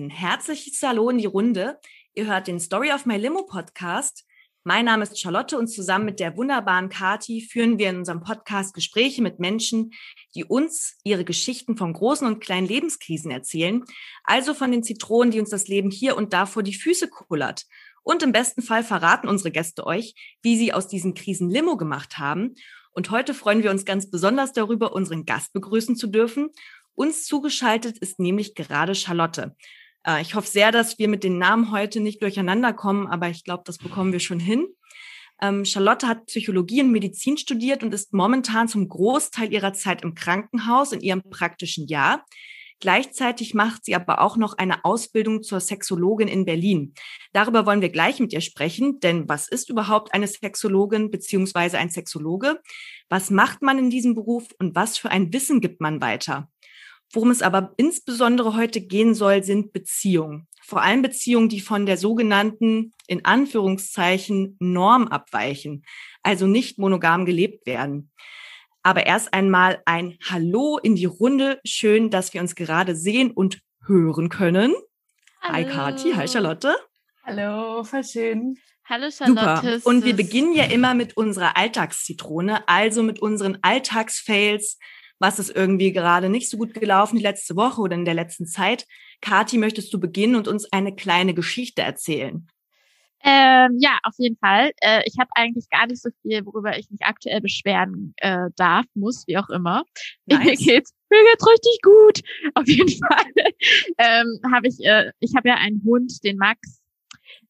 Ein herzliches Hallo in die Runde. Ihr hört den Story of My Limo Podcast. Mein Name ist Charlotte und zusammen mit der wunderbaren Kati führen wir in unserem Podcast Gespräche mit Menschen, die uns ihre Geschichten von großen und kleinen Lebenskrisen erzählen, also von den Zitronen, die uns das Leben hier und da vor die Füße kullert. Und im besten Fall verraten unsere Gäste euch, wie sie aus diesen Krisen Limo gemacht haben. Und heute freuen wir uns ganz besonders darüber, unseren Gast begrüßen zu dürfen. Uns zugeschaltet ist nämlich gerade Charlotte. Äh, ich hoffe sehr, dass wir mit den Namen heute nicht durcheinander kommen, aber ich glaube, das bekommen wir schon hin. Ähm, Charlotte hat Psychologie und Medizin studiert und ist momentan zum Großteil ihrer Zeit im Krankenhaus in ihrem praktischen Jahr. Gleichzeitig macht sie aber auch noch eine Ausbildung zur Sexologin in Berlin. Darüber wollen wir gleich mit ihr sprechen, denn was ist überhaupt eine Sexologin beziehungsweise ein Sexologe? Was macht man in diesem Beruf und was für ein Wissen gibt man weiter? Worum es aber insbesondere heute gehen soll, sind Beziehungen. Vor allem Beziehungen, die von der sogenannten, in Anführungszeichen, Norm abweichen, also nicht monogam gelebt werden. Aber erst einmal ein Hallo in die Runde. Schön, dass wir uns gerade sehen und hören können. Hallo. Hi Kati, hi Charlotte. Hallo, voll schön. Hallo Charlotte. Super. Und wir beginnen ja immer mit unserer Alltagszitrone, also mit unseren Alltagsfails, was ist irgendwie gerade nicht so gut gelaufen die letzte Woche oder in der letzten Zeit. Kati, möchtest du beginnen und uns eine kleine Geschichte erzählen? Ähm, ja, auf jeden Fall. Äh, ich habe eigentlich gar nicht so viel, worüber ich mich aktuell beschweren äh, darf, muss, wie auch immer. Nice. Mir geht's, mir geht's richtig gut. Auf jeden Fall ähm, habe ich, äh, ich habe ja einen Hund, den Max,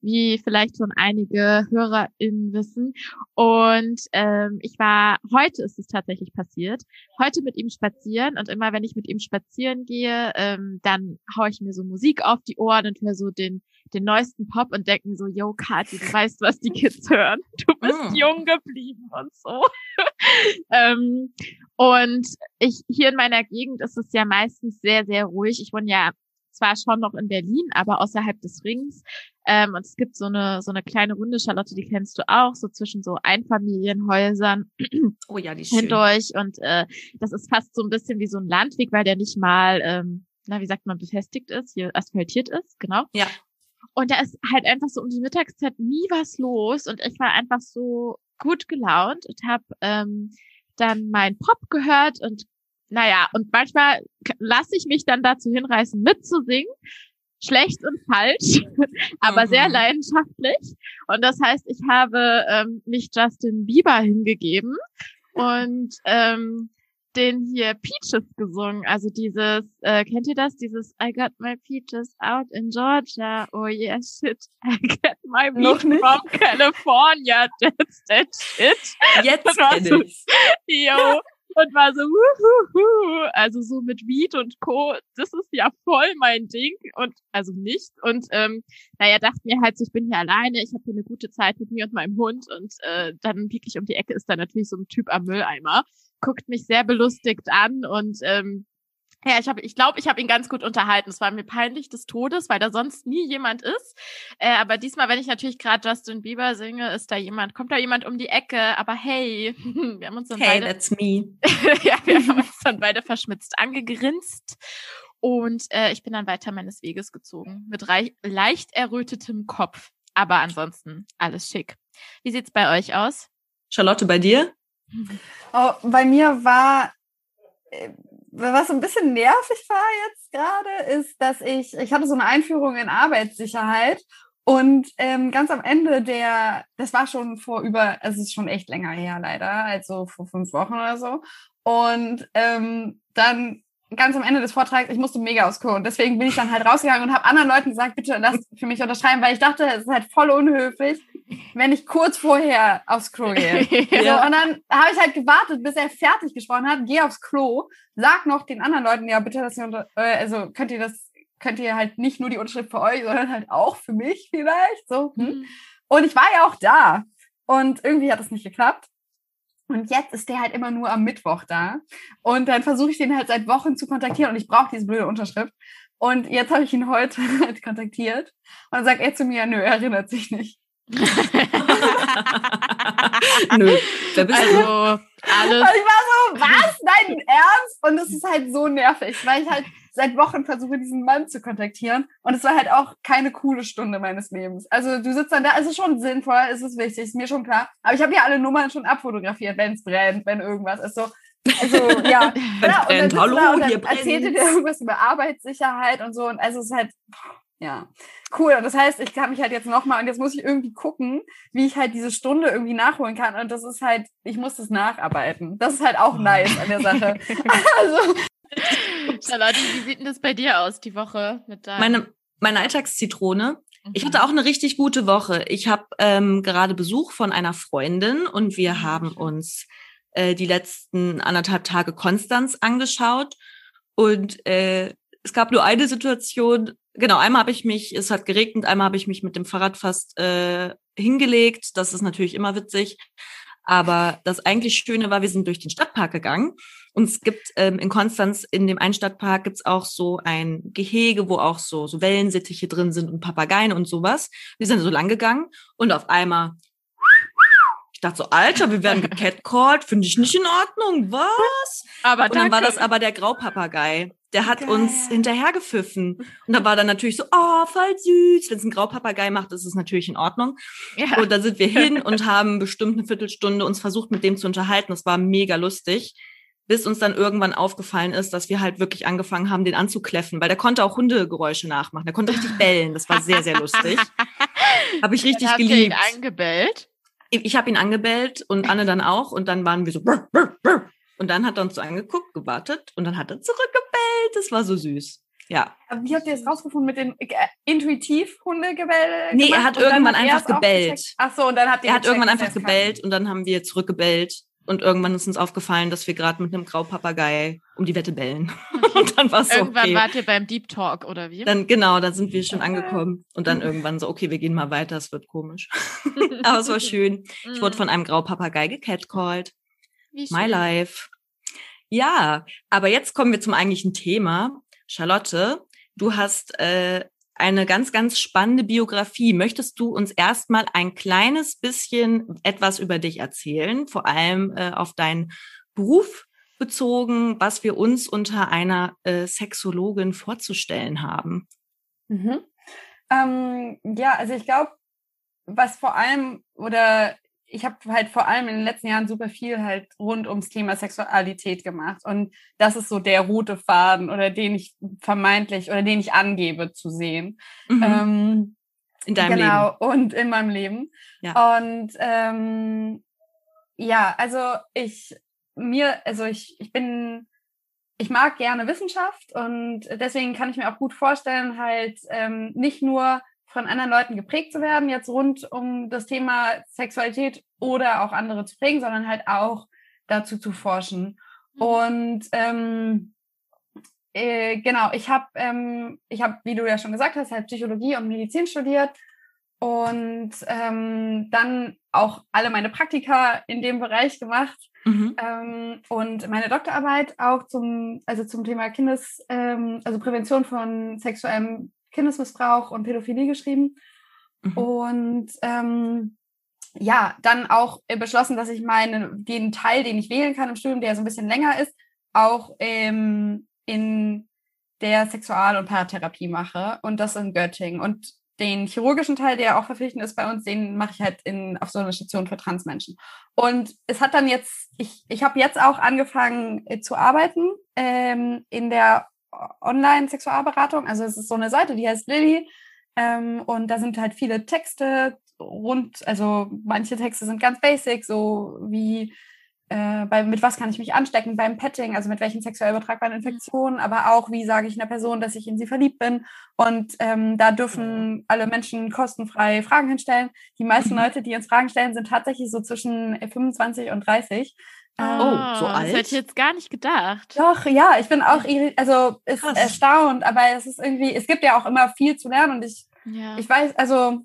wie vielleicht schon einige HörerInnen wissen. Und ähm, ich war, heute ist es tatsächlich passiert, heute mit ihm spazieren und immer wenn ich mit ihm spazieren gehe, ähm, dann hau ich mir so Musik auf die Ohren und höre so den den neuesten Pop und denke mir so, yo, Kathi, du weißt, was die Kids hören. Du bist mm. jung geblieben und so. ähm, und ich, hier in meiner Gegend ist es ja meistens sehr, sehr ruhig. Ich wohne ja zwar schon noch in Berlin, aber außerhalb des Rings. Ähm, und es gibt so eine, so eine kleine Runde, Charlotte, die kennst du auch, so zwischen so Einfamilienhäusern. Oh ja, die Hindurch. Und äh, das ist fast so ein bisschen wie so ein Landweg, weil der nicht mal, ähm, na, wie sagt man, befestigt ist, hier asphaltiert ist, genau. Ja. Und da ist halt einfach so um die Mittagszeit nie was los und ich war einfach so gut gelaunt und habe ähm, dann mein Pop gehört und naja, und manchmal lasse ich mich dann dazu hinreißen, mitzusingen. Schlecht und falsch, aber mhm. sehr leidenschaftlich. Und das heißt, ich habe ähm, mich Justin Bieber hingegeben und ähm, den hier Peaches gesungen. Also dieses, äh, kennt ihr das? Dieses I got my peaches out in Georgia. Oh yeah, shit. I got my weed from California. That's that shit. Jetzt kenn ich's. Yo und war so, wuhuhu. also so mit Weed und Co. Das ist ja voll mein Ding und also nicht. Und ähm, naja, dachte mir halt, so, ich bin hier alleine, ich habe hier eine gute Zeit mit mir und meinem Hund und äh, dann wirklich um die Ecke ist da natürlich so ein Typ am Mülleimer, guckt mich sehr belustigt an und ähm, ja, ich habe, ich glaube, ich habe ihn ganz gut unterhalten. Es war mir peinlich des Todes, weil da sonst nie jemand ist. Äh, aber diesmal, wenn ich natürlich gerade Justin Bieber singe, ist da jemand, kommt da jemand um die Ecke. Aber hey, wir haben uns dann hey, beide, that's me. ja, wir haben uns dann beide verschmitzt angegrinst. Und äh, ich bin dann weiter meines Weges gezogen mit leicht errötetem Kopf. Aber ansonsten alles schick. Wie sieht's bei euch aus? Charlotte, bei dir? Oh, bei mir war äh, was ein bisschen nervig war jetzt gerade, ist, dass ich, ich hatte so eine Einführung in Arbeitssicherheit und ähm, ganz am Ende der, das war schon vor über, es ist schon echt länger her leider, also vor fünf Wochen oder so. Und ähm, dann ganz am Ende des Vortrags, ich musste mega aufs Klo und deswegen bin ich dann halt rausgegangen und habe anderen Leuten gesagt, bitte lasst für mich unterschreiben, weil ich dachte, es ist halt voll unhöflich, wenn ich kurz vorher aufs Klo gehe. ja. so, und dann habe ich halt gewartet, bis er fertig gesprochen hat, geh aufs Klo, sag noch den anderen Leuten, ja bitte, dass ihr unter, äh, also könnt ihr das, könnt ihr halt nicht nur die Unterschrift für euch, sondern halt auch für mich vielleicht. So. Hm? Mhm. Und ich war ja auch da. Und irgendwie hat es nicht geklappt. Und jetzt ist der halt immer nur am Mittwoch da. Und dann versuche ich den halt seit Wochen zu kontaktieren und ich brauche diese blöde Unterschrift. Und jetzt habe ich ihn heute halt kontaktiert und dann sagt er zu mir, nö, er erinnert sich nicht. nö, da bist also, du. Alles. Und ich war so, was? Dein Ernst? Und das ist halt so nervig, weil ich halt seit Wochen versuche, diesen Mann zu kontaktieren. Und es war halt auch keine coole Stunde meines Lebens. Also du sitzt dann da, es ist schon sinnvoll, es ist wichtig, ist mir schon klar. Aber ich habe ja alle Nummern schon abfotografiert, wenn es brennt, wenn irgendwas ist. So, also ja, ja brennt, hallo, da, und hier dann erzählte der irgendwas über Arbeitssicherheit und so. Und also es ist halt, ja, cool. Und das heißt, ich kann mich halt jetzt nochmal, und jetzt muss ich irgendwie gucken, wie ich halt diese Stunde irgendwie nachholen kann. Und das ist halt, ich muss das nacharbeiten. Das ist halt auch nice an der Sache. also, Charlotte, wie sieht denn das bei dir aus, die Woche mit deinem? Meine, meine Alltagszitrone. Ich hatte auch eine richtig gute Woche. Ich habe ähm, gerade Besuch von einer Freundin und wir Mhm, haben uns äh, die letzten anderthalb Tage Konstanz angeschaut. Und äh, es gab nur eine Situation, genau, einmal habe ich mich, es hat geregnet, einmal habe ich mich mit dem Fahrrad fast äh, hingelegt. Das ist natürlich immer witzig. Aber das eigentlich Schöne war, wir sind durch den Stadtpark gegangen. Und es gibt ähm, in Konstanz, in dem einen Stadtpark, gibt's auch so ein Gehege, wo auch so, so Wellensittiche drin sind und Papageien und sowas. Wir sind so lang gegangen und auf einmal, ich dachte so, Alter, wir werden gecatcalled, finde ich nicht in Ordnung, was? aber Und dann war das aber der Graupapagei. Der hat Geil. uns hinterhergepfiffen. Und da war dann natürlich so, oh, voll süß. Wenn es ein Graupapagei macht, ist es natürlich in Ordnung. ja. Und da sind wir hin und haben bestimmt eine Viertelstunde uns versucht, mit dem zu unterhalten. Das war mega lustig. Bis uns dann irgendwann aufgefallen ist, dass wir halt wirklich angefangen haben, den anzukläffen, weil der konnte auch Hundegeräusche nachmachen. Der konnte richtig bellen. Das war sehr, sehr lustig. Habe ich richtig Dann ihr geliebt. ihn angebellt. Ich, ich habe ihn angebellt und Anne dann auch. Und dann waren wir so. Brr, brr, brr. Und dann hat er uns so angeguckt, gewartet und dann hat er zurückgebellt. Das war so süß. Ja. Aber wie habt ihr das rausgefunden mit den äh, intuitiv Hundegebell? Nee, er hat irgendwann einfach gebellt. Ach so, und dann habt ihr Er hat irgendwann einfach es kann. gebellt und dann haben wir zurückgebellt. Und irgendwann ist uns aufgefallen, dass wir gerade mit einem Graupapagei um die Wette bellen. Und dann war es so, Irgendwann okay. wart ihr beim Deep Talk, oder wie? Dann, genau, dann sind wir schon angekommen. Und dann irgendwann so, okay, wir gehen mal weiter, es wird komisch. Aber es war schön. Ich wurde von einem Graupapagei gecatcalled. Mhm. My life. Ja, aber jetzt kommen wir zum eigentlichen Thema. Charlotte, du hast äh, eine ganz, ganz spannende Biografie. Möchtest du uns erstmal ein kleines bisschen etwas über dich erzählen, vor allem äh, auf deinen Beruf bezogen, was wir uns unter einer äh, Sexologin vorzustellen haben? Mhm. Ähm, ja, also ich glaube, was vor allem oder ich habe halt vor allem in den letzten Jahren super viel halt rund ums Thema Sexualität gemacht und das ist so der rote Faden oder den ich vermeintlich oder den ich angebe zu sehen. Mhm. Ähm, In deinem genau, und in meinem Leben. Ja. Und ähm, ja, also ich mir, also ich, ich bin, ich mag gerne Wissenschaft und deswegen kann ich mir auch gut vorstellen, halt ähm, nicht nur von anderen Leuten geprägt zu werden, jetzt rund um das Thema Sexualität oder auch andere zu prägen, sondern halt auch dazu zu forschen. Mhm. Und ähm, äh, genau, ich habe, ähm, ich habe, wie du ja schon gesagt hast, halt Psychologie und Medizin studiert und ähm, dann auch alle meine Praktika in dem Bereich gemacht. Mhm. ähm, und meine Doktorarbeit auch zum, also zum Thema Kindes, ähm, also Prävention von sexuellem Kindesmissbrauch und Pädophilie geschrieben. Mhm. Und ähm, ja, dann auch beschlossen, dass ich meinen, den Teil, den ich wählen kann im Studium, der so ein bisschen länger ist, auch ähm, in der Sexual- und Paartherapie mache und das in Göttingen. Und den chirurgischen Teil, der auch verpflichtend ist bei uns, den mache ich halt in, auf so einer Station für Transmenschen. Und es hat dann jetzt, ich, ich habe jetzt auch angefangen äh, zu arbeiten ähm, in der Online-Sexualberatung. Also es ist so eine Seite, die heißt Lilly. Ähm, und da sind halt viele Texte rund, also manche Texte sind ganz basic, so wie äh, bei, mit was kann ich mich anstecken beim Petting, also mit welchen sexuell übertragbaren Infektionen, aber auch wie sage ich einer Person, dass ich in sie verliebt bin. Und ähm, da dürfen alle Menschen kostenfrei Fragen hinstellen. Die meisten Mhm. Leute, die uns Fragen stellen, sind tatsächlich so zwischen 25 und 30. Oh, so Ah, alt? Das hätte ich jetzt gar nicht gedacht. Doch, ja, ich bin auch, also ist Krass. erstaunt, aber es ist irgendwie, es gibt ja auch immer viel zu lernen und ich, Ja. ich weiß, also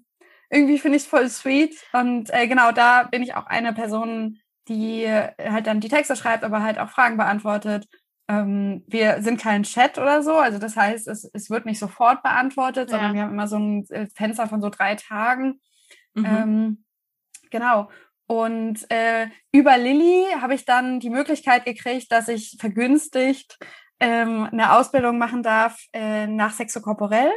irgendwie finde ich es voll sweet und äh, genau da bin ich auch eine Person, die halt dann die Texte schreibt, aber halt auch Fragen beantwortet. Ähm, wir sind kein Chat oder so, also das heißt, es, es wird nicht sofort beantwortet, sondern Ja. wir haben immer so ein äh, Fenster von so drei Tagen. Mhm. Ähm, genau. Und äh, über Lilly habe ich dann die Möglichkeit gekriegt, dass ich vergünstigt ähm, eine Ausbildung machen darf äh, nach Sexokorporell,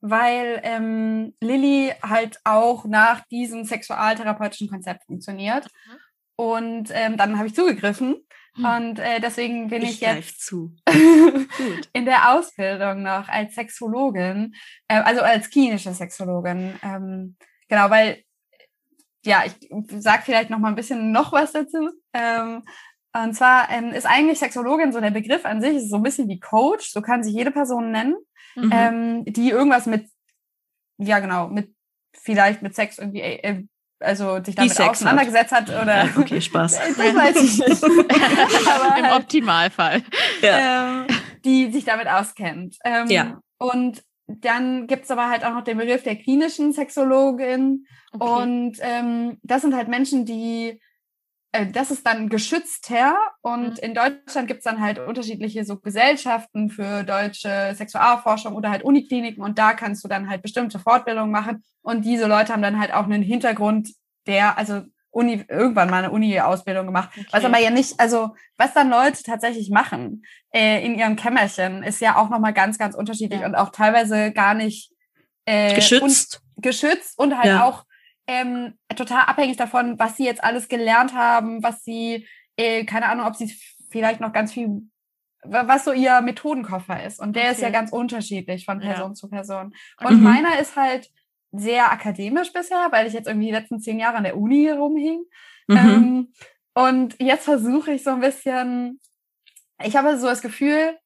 weil ähm, Lilly halt auch nach diesem sexualtherapeutischen Konzept funktioniert. Mhm. Und ähm, dann habe ich zugegriffen. Hm. Und äh, deswegen bin ich, ich jetzt in der Ausbildung noch als Sexologin, äh, also als klinische Sexologin. Ähm, genau, weil ja, ich sag vielleicht noch mal ein bisschen noch was dazu. Ähm, und zwar ähm, ist eigentlich Sexologin so der Begriff an sich, ist so ein bisschen wie Coach, so kann sich jede Person nennen, mhm. ähm, die irgendwas mit, ja genau, mit vielleicht mit Sex irgendwie, äh, also sich damit auseinandergesetzt hat. hat oder. Ja, okay, Spaß. das weiß ich nicht. Aber Im halt, Optimalfall. Ja. Ähm, die sich damit auskennt. Ähm, ja. Und dann gibt's aber halt auch noch den Begriff der klinischen Sexologin. Okay. Und ähm, das sind halt Menschen, die äh, das ist dann geschützter und mhm. in Deutschland gibt's dann halt unterschiedliche so Gesellschaften für deutsche Sexualforschung oder halt Unikliniken und da kannst du dann halt bestimmte Fortbildungen machen und diese Leute haben dann halt auch einen Hintergrund, der, also Uni, irgendwann mal eine Uni-Ausbildung gemacht. Okay. Was aber ja nicht, also was dann Leute tatsächlich machen äh, in ihrem Kämmerchen, ist ja auch nochmal ganz, ganz unterschiedlich ja. und auch teilweise gar nicht äh, geschützt. Und, geschützt und halt ja. auch ähm, total abhängig davon, was sie jetzt alles gelernt haben, was sie, äh, keine Ahnung, ob sie vielleicht noch ganz viel, was so ihr Methodenkoffer ist. Und der okay. ist ja ganz unterschiedlich von Person ja. zu Person. Und mhm. meiner ist halt sehr akademisch bisher, weil ich jetzt irgendwie die letzten zehn Jahre an der Uni rumhing. Mhm. Ähm, und jetzt versuche ich so ein bisschen, ich habe so das Gefühl,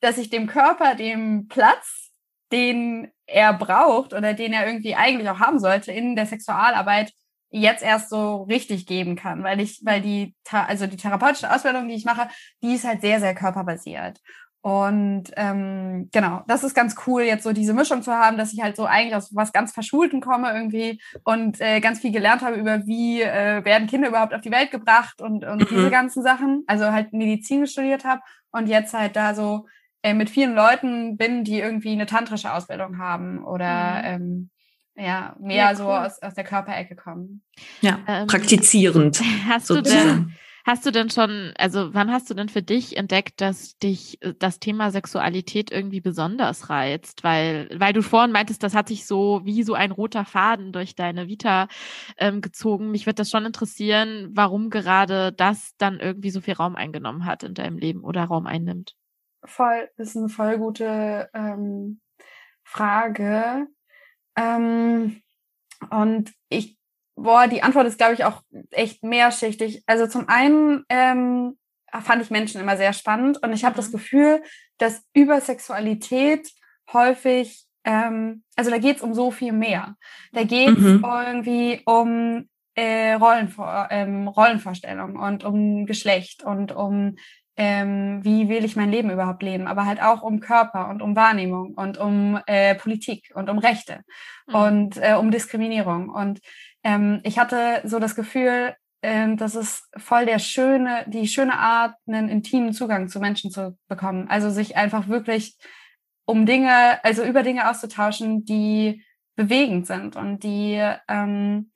dass ich dem Körper dem Platz, den er braucht oder den er irgendwie eigentlich auch haben sollte in der Sexualarbeit jetzt erst so richtig geben kann, weil ich, weil die, also die therapeutische Ausbildung, die ich mache, die ist halt sehr, sehr körperbasiert. Und ähm, genau, das ist ganz cool, jetzt so diese Mischung zu haben, dass ich halt so eigentlich aus was ganz Verschulten komme irgendwie und äh, ganz viel gelernt habe über, wie äh, werden Kinder überhaupt auf die Welt gebracht und, und mhm. diese ganzen Sachen. Also halt Medizin studiert habe und jetzt halt da so äh, mit vielen Leuten bin, die irgendwie eine tantrische Ausbildung haben oder mhm. ähm, ja, mehr ja, cool. so aus, aus der Körperecke kommen. Ja, ähm, praktizierend. Hast du denn, hast du denn schon, also wann hast du denn für dich entdeckt, dass dich äh, das Thema Sexualität irgendwie besonders reizt? Weil, weil du vorhin meintest, das hat sich so wie so ein roter Faden durch deine Vita ähm, gezogen. Mich würde das schon interessieren, warum gerade das dann irgendwie so viel Raum eingenommen hat in deinem Leben oder Raum einnimmt voll, ist eine voll gute ähm, Frage. Ähm, und ich, boah, die Antwort ist, glaube ich, auch echt mehrschichtig. Also zum einen ähm, fand ich Menschen immer sehr spannend und ich habe mhm. das Gefühl, dass über Sexualität häufig, ähm, also da geht es um so viel mehr. Da geht es mhm. irgendwie um äh, Rollenvor ähm, Rollenvorstellungen und um Geschlecht und um ähm, wie will ich mein Leben überhaupt leben, aber halt auch um Körper und um Wahrnehmung und um äh, Politik und um Rechte mhm. und äh, um Diskriminierung. Und ähm, ich hatte so das Gefühl, ähm, das ist voll der schöne, die schöne Art, einen intimen Zugang zu Menschen zu bekommen. Also sich einfach wirklich um Dinge, also über Dinge auszutauschen, die bewegend sind und die ähm,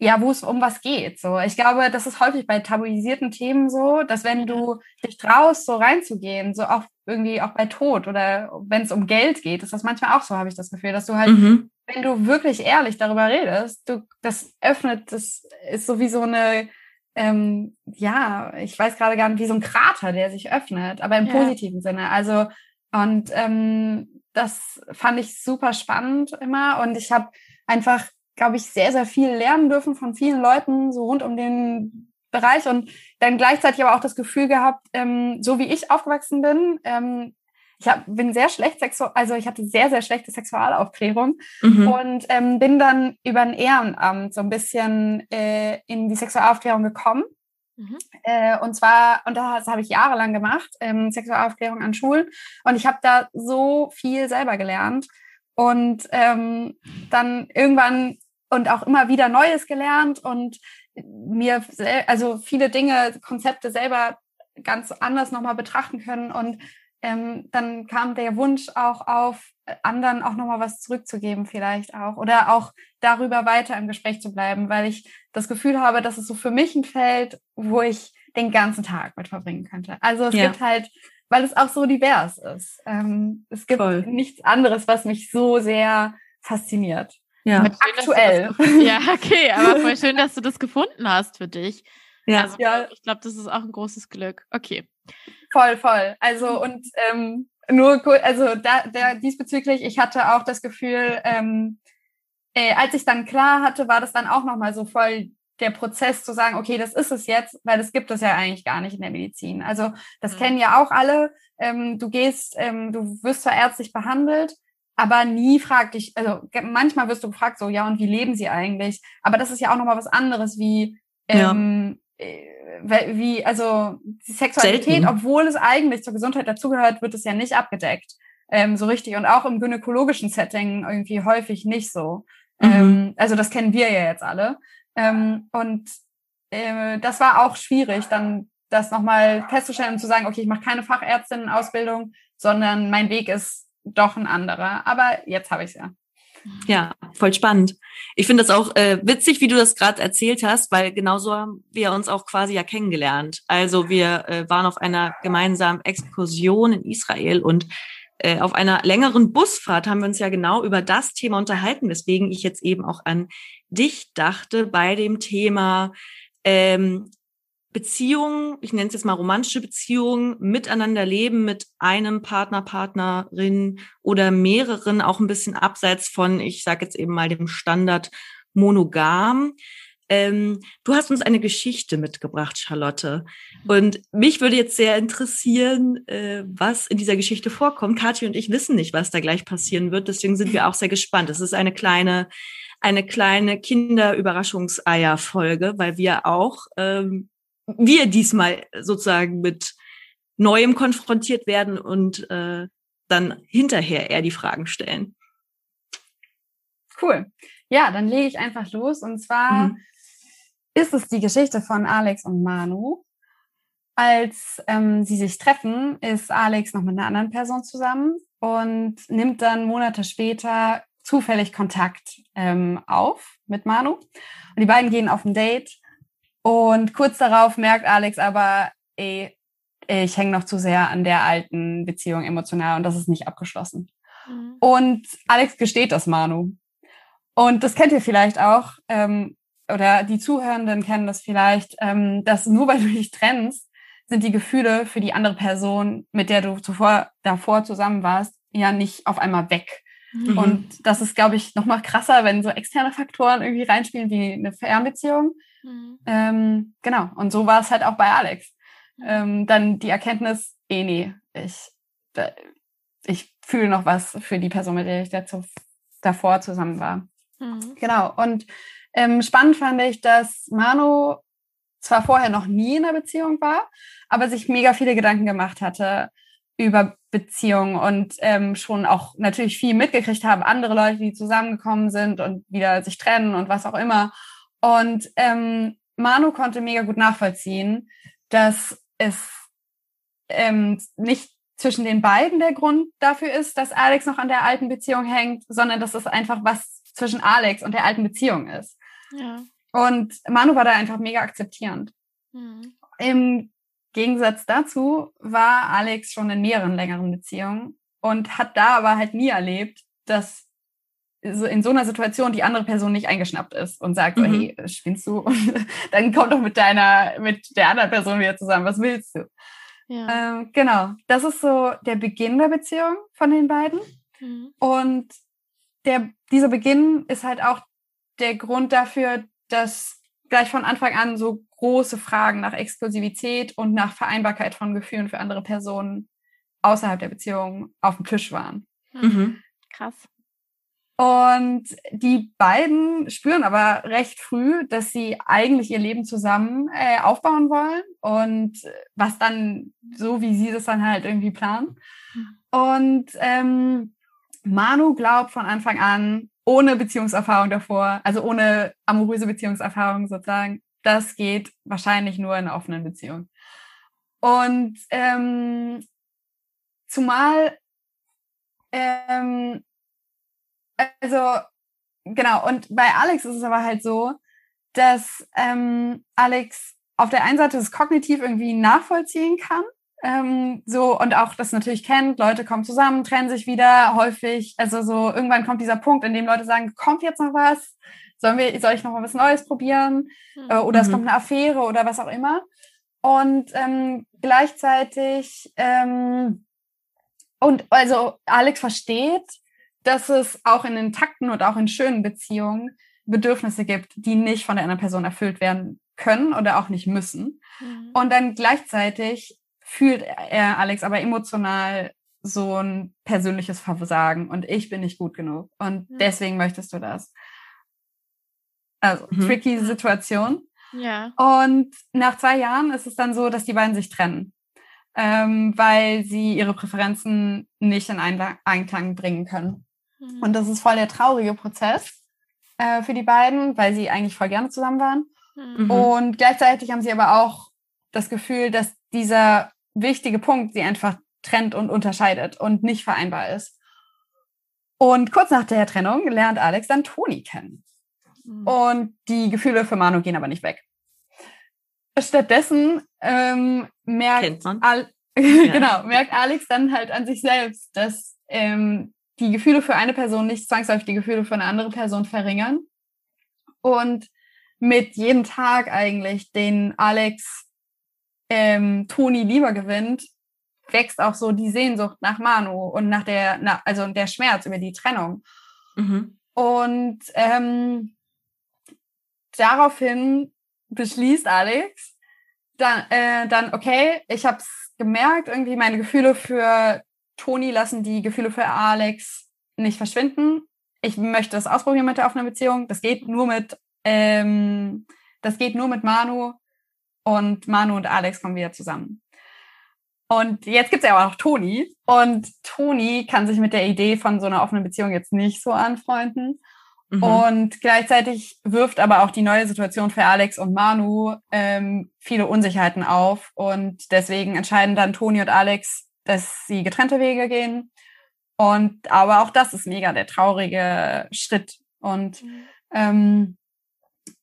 ja, wo es um was geht. So, ich glaube, das ist häufig bei tabuisierten Themen so, dass wenn du dich traust, so reinzugehen, so auch irgendwie auch bei Tod oder wenn es um Geld geht, ist das manchmal auch so, habe ich das Gefühl, dass du halt, mhm. wenn du wirklich ehrlich darüber redest, du das öffnet, das ist so wie so eine ähm, ja, ich weiß gerade gar nicht, wie so ein Krater, der sich öffnet, aber im ja. positiven Sinne. Also und ähm, das fand ich super spannend immer und ich habe einfach glaube ich, sehr, sehr viel lernen dürfen von vielen Leuten so rund um den Bereich und dann gleichzeitig aber auch das Gefühl gehabt, ähm, so wie ich aufgewachsen bin, ähm, ich hab, bin sehr schlecht sexual, also ich hatte sehr, sehr schlechte Sexualaufklärung mhm. und ähm, bin dann über ein Ehrenamt so ein bisschen äh, in die Sexualaufklärung gekommen. Mhm. Äh, und zwar, und das habe ich jahrelang gemacht, ähm, Sexualaufklärung an Schulen. Und ich habe da so viel selber gelernt. Und ähm, dann irgendwann und auch immer wieder Neues gelernt und mir also viele Dinge, Konzepte selber ganz anders nochmal betrachten können. Und ähm, dann kam der Wunsch auch auf, anderen auch nochmal was zurückzugeben vielleicht auch oder auch darüber weiter im Gespräch zu bleiben, weil ich das Gefühl habe, dass es so für mich ein Feld, wo ich den ganzen Tag mit verbringen könnte. Also es ja. gibt halt, weil es auch so divers ist. Ähm, es gibt Voll. nichts anderes, was mich so sehr fasziniert. Ja. Schön, Aktuell. ja, okay, aber voll schön, dass du das gefunden hast für dich. Ja. Also, ja. Ich glaube, das ist auch ein großes Glück. Okay. Voll, voll. Also und ähm, nur also da, da diesbezüglich, ich hatte auch das Gefühl, ähm, äh, als ich dann klar hatte, war das dann auch nochmal so voll der Prozess zu sagen, okay, das ist es jetzt, weil das gibt es ja eigentlich gar nicht in der Medizin. Also das mhm. kennen ja auch alle. Ähm, du gehst, ähm, du wirst zwar ärztlich behandelt, aber nie fragt dich, also manchmal wirst du gefragt, so, ja, und wie leben sie eigentlich? Aber das ist ja auch nochmal was anderes wie, ähm, ja. äh, wie, also die Sexualität, Selten. obwohl es eigentlich zur Gesundheit dazugehört, wird es ja nicht abgedeckt. Ähm, so richtig. Und auch im gynäkologischen Setting irgendwie häufig nicht so. Mhm. Ähm, also das kennen wir ja jetzt alle. Ähm, und äh, das war auch schwierig, dann das nochmal festzustellen und zu sagen, okay, ich mache keine Fachärztinnenausbildung, sondern mein Weg ist doch ein anderer. Aber jetzt habe ich es ja. Ja, voll spannend. Ich finde das auch äh, witzig, wie du das gerade erzählt hast, weil genauso haben wir uns auch quasi ja kennengelernt. Also wir äh, waren auf einer gemeinsamen Exkursion in Israel und äh, auf einer längeren Busfahrt haben wir uns ja genau über das Thema unterhalten, weswegen ich jetzt eben auch an dich dachte bei dem Thema ähm, Beziehungen, ich nenne es jetzt mal romantische Beziehungen, miteinander leben mit einem Partner, Partnerin oder mehreren, auch ein bisschen abseits von, ich sage jetzt eben mal dem Standard monogam. Ähm, du hast uns eine Geschichte mitgebracht, Charlotte. Und mich würde jetzt sehr interessieren, äh, was in dieser Geschichte vorkommt. Kathi und ich wissen nicht, was da gleich passieren wird. Deswegen sind wir auch sehr gespannt. Es ist eine kleine, eine kleine Kinderüberraschungseier-Folge, weil wir auch ähm, wir diesmal sozusagen mit Neuem konfrontiert werden und äh, dann hinterher eher die Fragen stellen. Cool. Ja, dann lege ich einfach los. Und zwar mhm. ist es die Geschichte von Alex und Manu. Als ähm, sie sich treffen, ist Alex noch mit einer anderen Person zusammen und nimmt dann Monate später zufällig Kontakt ähm, auf mit Manu. Und die beiden gehen auf ein Date und kurz darauf merkt Alex aber, ey, ich hänge noch zu sehr an der alten Beziehung emotional und das ist nicht abgeschlossen. Mhm. Und Alex gesteht das Manu. Und das kennt ihr vielleicht auch, ähm, oder die Zuhörenden kennen das vielleicht, ähm, dass nur weil du dich trennst, sind die Gefühle für die andere Person, mit der du zuvor davor zusammen warst, ja nicht auf einmal weg. Mhm. Und das ist, glaube ich, noch mal krasser, wenn so externe Faktoren irgendwie reinspielen, wie eine Fernbeziehung. Mhm. Ähm, genau. Und so war es halt auch bei Alex. Mhm. Ähm, dann die Erkenntnis, eh nee, ich, ich fühle noch was für die Person, mit der ich dazu, davor zusammen war. Mhm. Genau. Und ähm, spannend fand ich, dass Manu zwar vorher noch nie in einer Beziehung war, aber sich mega viele Gedanken gemacht hatte über Beziehungen und ähm, schon auch natürlich viel mitgekriegt haben, andere Leute, die zusammengekommen sind und wieder sich trennen und was auch immer. Und ähm, Manu konnte mega gut nachvollziehen, dass es ähm, nicht zwischen den beiden der Grund dafür ist, dass Alex noch an der alten Beziehung hängt, sondern dass es einfach was zwischen Alex und der alten Beziehung ist. Ja. Und Manu war da einfach mega akzeptierend. Mhm. Im Gegensatz dazu war Alex schon in mehreren längeren Beziehungen und hat da aber halt nie erlebt, dass in so einer Situation die andere Person nicht eingeschnappt ist und sagt, mhm. so, hey, spinnst du? Und dann komm doch mit deiner, mit der anderen Person wieder zusammen. Was willst du? Ja. Ähm, genau. Das ist so der Beginn der Beziehung von den beiden. Mhm. Und der, dieser Beginn ist halt auch der Grund dafür, dass gleich von Anfang an so große Fragen nach Exklusivität und nach Vereinbarkeit von Gefühlen für andere Personen außerhalb der Beziehung auf dem Tisch waren. Mhm. Krass. Und die beiden spüren aber recht früh, dass sie eigentlich ihr Leben zusammen äh, aufbauen wollen und was dann so, wie sie das dann halt irgendwie planen. Und ähm, Manu glaubt von Anfang an, ohne Beziehungserfahrung davor, also ohne amoröse Beziehungserfahrung sozusagen, das geht wahrscheinlich nur in einer offenen Beziehung. Und ähm, zumal, ähm, also genau, und bei Alex ist es aber halt so, dass ähm, Alex auf der einen Seite das kognitiv irgendwie nachvollziehen kann. Ähm, so und auch das natürlich kennt, Leute kommen zusammen, trennen sich wieder häufig. Also so irgendwann kommt dieser Punkt, in dem Leute sagen, kommt jetzt noch was? Sollen wir, soll ich noch mal was Neues probieren? Mhm. Oder es mhm. kommt eine Affäre oder was auch immer. Und ähm, gleichzeitig ähm, und also Alex versteht, dass es auch in intakten und auch in schönen Beziehungen Bedürfnisse gibt, die nicht von der anderen Person erfüllt werden können oder auch nicht müssen. Mhm. Und dann gleichzeitig fühlt er Alex aber emotional so ein persönliches Versagen und ich bin nicht gut genug und mhm. deswegen möchtest du das. Also mhm. tricky Situation. Ja. Und nach zwei Jahren ist es dann so, dass die beiden sich trennen, ähm, weil sie ihre Präferenzen nicht in Einklang bringen können. Mhm. Und das ist voll der traurige Prozess äh, für die beiden, weil sie eigentlich voll gerne zusammen waren. Mhm. Und gleichzeitig haben sie aber auch das Gefühl, dass dieser wichtige Punkt sie einfach trennt und unterscheidet und nicht vereinbar ist. Und kurz nach der Trennung lernt Alex dann Toni kennen. Mhm. Und die Gefühle für Manu gehen aber nicht weg. Stattdessen ähm, merkt, Al genau, merkt Alex dann halt an sich selbst, dass ähm, die Gefühle für eine Person nicht zwangsläufig die Gefühle für eine andere Person verringern. Und mit jedem Tag eigentlich, den Alex ähm, Toni lieber gewinnt, wächst auch so die Sehnsucht nach Manu und nach der, na, also der Schmerz über die Trennung. Mhm. Und ähm, daraufhin beschließt Alex dann, äh, dann okay, ich habe es gemerkt, irgendwie meine Gefühle für Toni lassen die Gefühle für Alex nicht verschwinden. Ich möchte das ausprobieren mit der offenen Beziehung. Das geht nur mit, ähm, das geht nur mit Manu und Manu und Alex kommen wieder zusammen. Und jetzt gibt es ja auch noch Toni. Und Toni kann sich mit der Idee von so einer offenen Beziehung jetzt nicht so anfreunden. Mhm. Und gleichzeitig wirft aber auch die neue Situation für Alex und Manu ähm, viele Unsicherheiten auf. Und deswegen entscheiden dann Toni und Alex, dass sie getrennte Wege gehen. Und aber auch das ist mega der traurige Schritt. Und mhm. ähm,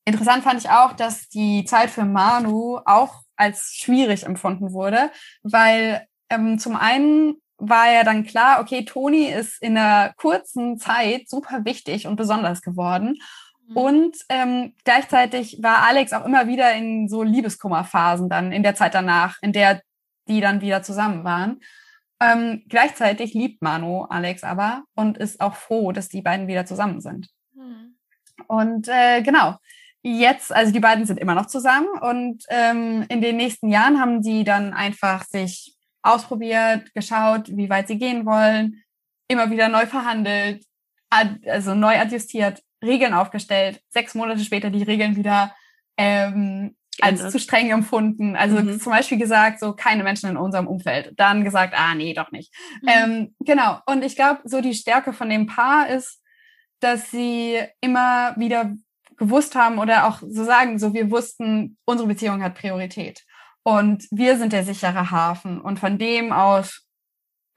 interessant fand ich auch, dass die Zeit für Manu auch als schwierig empfunden wurde, weil ähm, zum einen war ja dann klar, okay, Toni ist in einer kurzen Zeit super wichtig und besonders geworden. Mhm. Und ähm, gleichzeitig war Alex auch immer wieder in so Liebeskummerphasen dann in der Zeit danach, in der die dann wieder zusammen waren. Ähm, gleichzeitig liebt Manu Alex aber und ist auch froh, dass die beiden wieder zusammen sind. Mhm. Und äh, genau, jetzt, also die beiden sind immer noch zusammen und ähm, in den nächsten Jahren haben die dann einfach sich ausprobiert, geschaut, wie weit sie gehen wollen, immer wieder neu verhandelt, also neu adjustiert, Regeln aufgestellt, sechs Monate später die Regeln wieder ähm, als zu streng empfunden. Also mhm. zum Beispiel gesagt, so keine Menschen in unserem Umfeld. Dann gesagt, ah nee, doch nicht. Mhm. Ähm, genau. Und ich glaube, so die Stärke von dem Paar ist, dass sie immer wieder gewusst haben oder auch so sagen, so wir wussten, unsere Beziehung hat Priorität. Und wir sind der sichere Hafen. Und von dem aus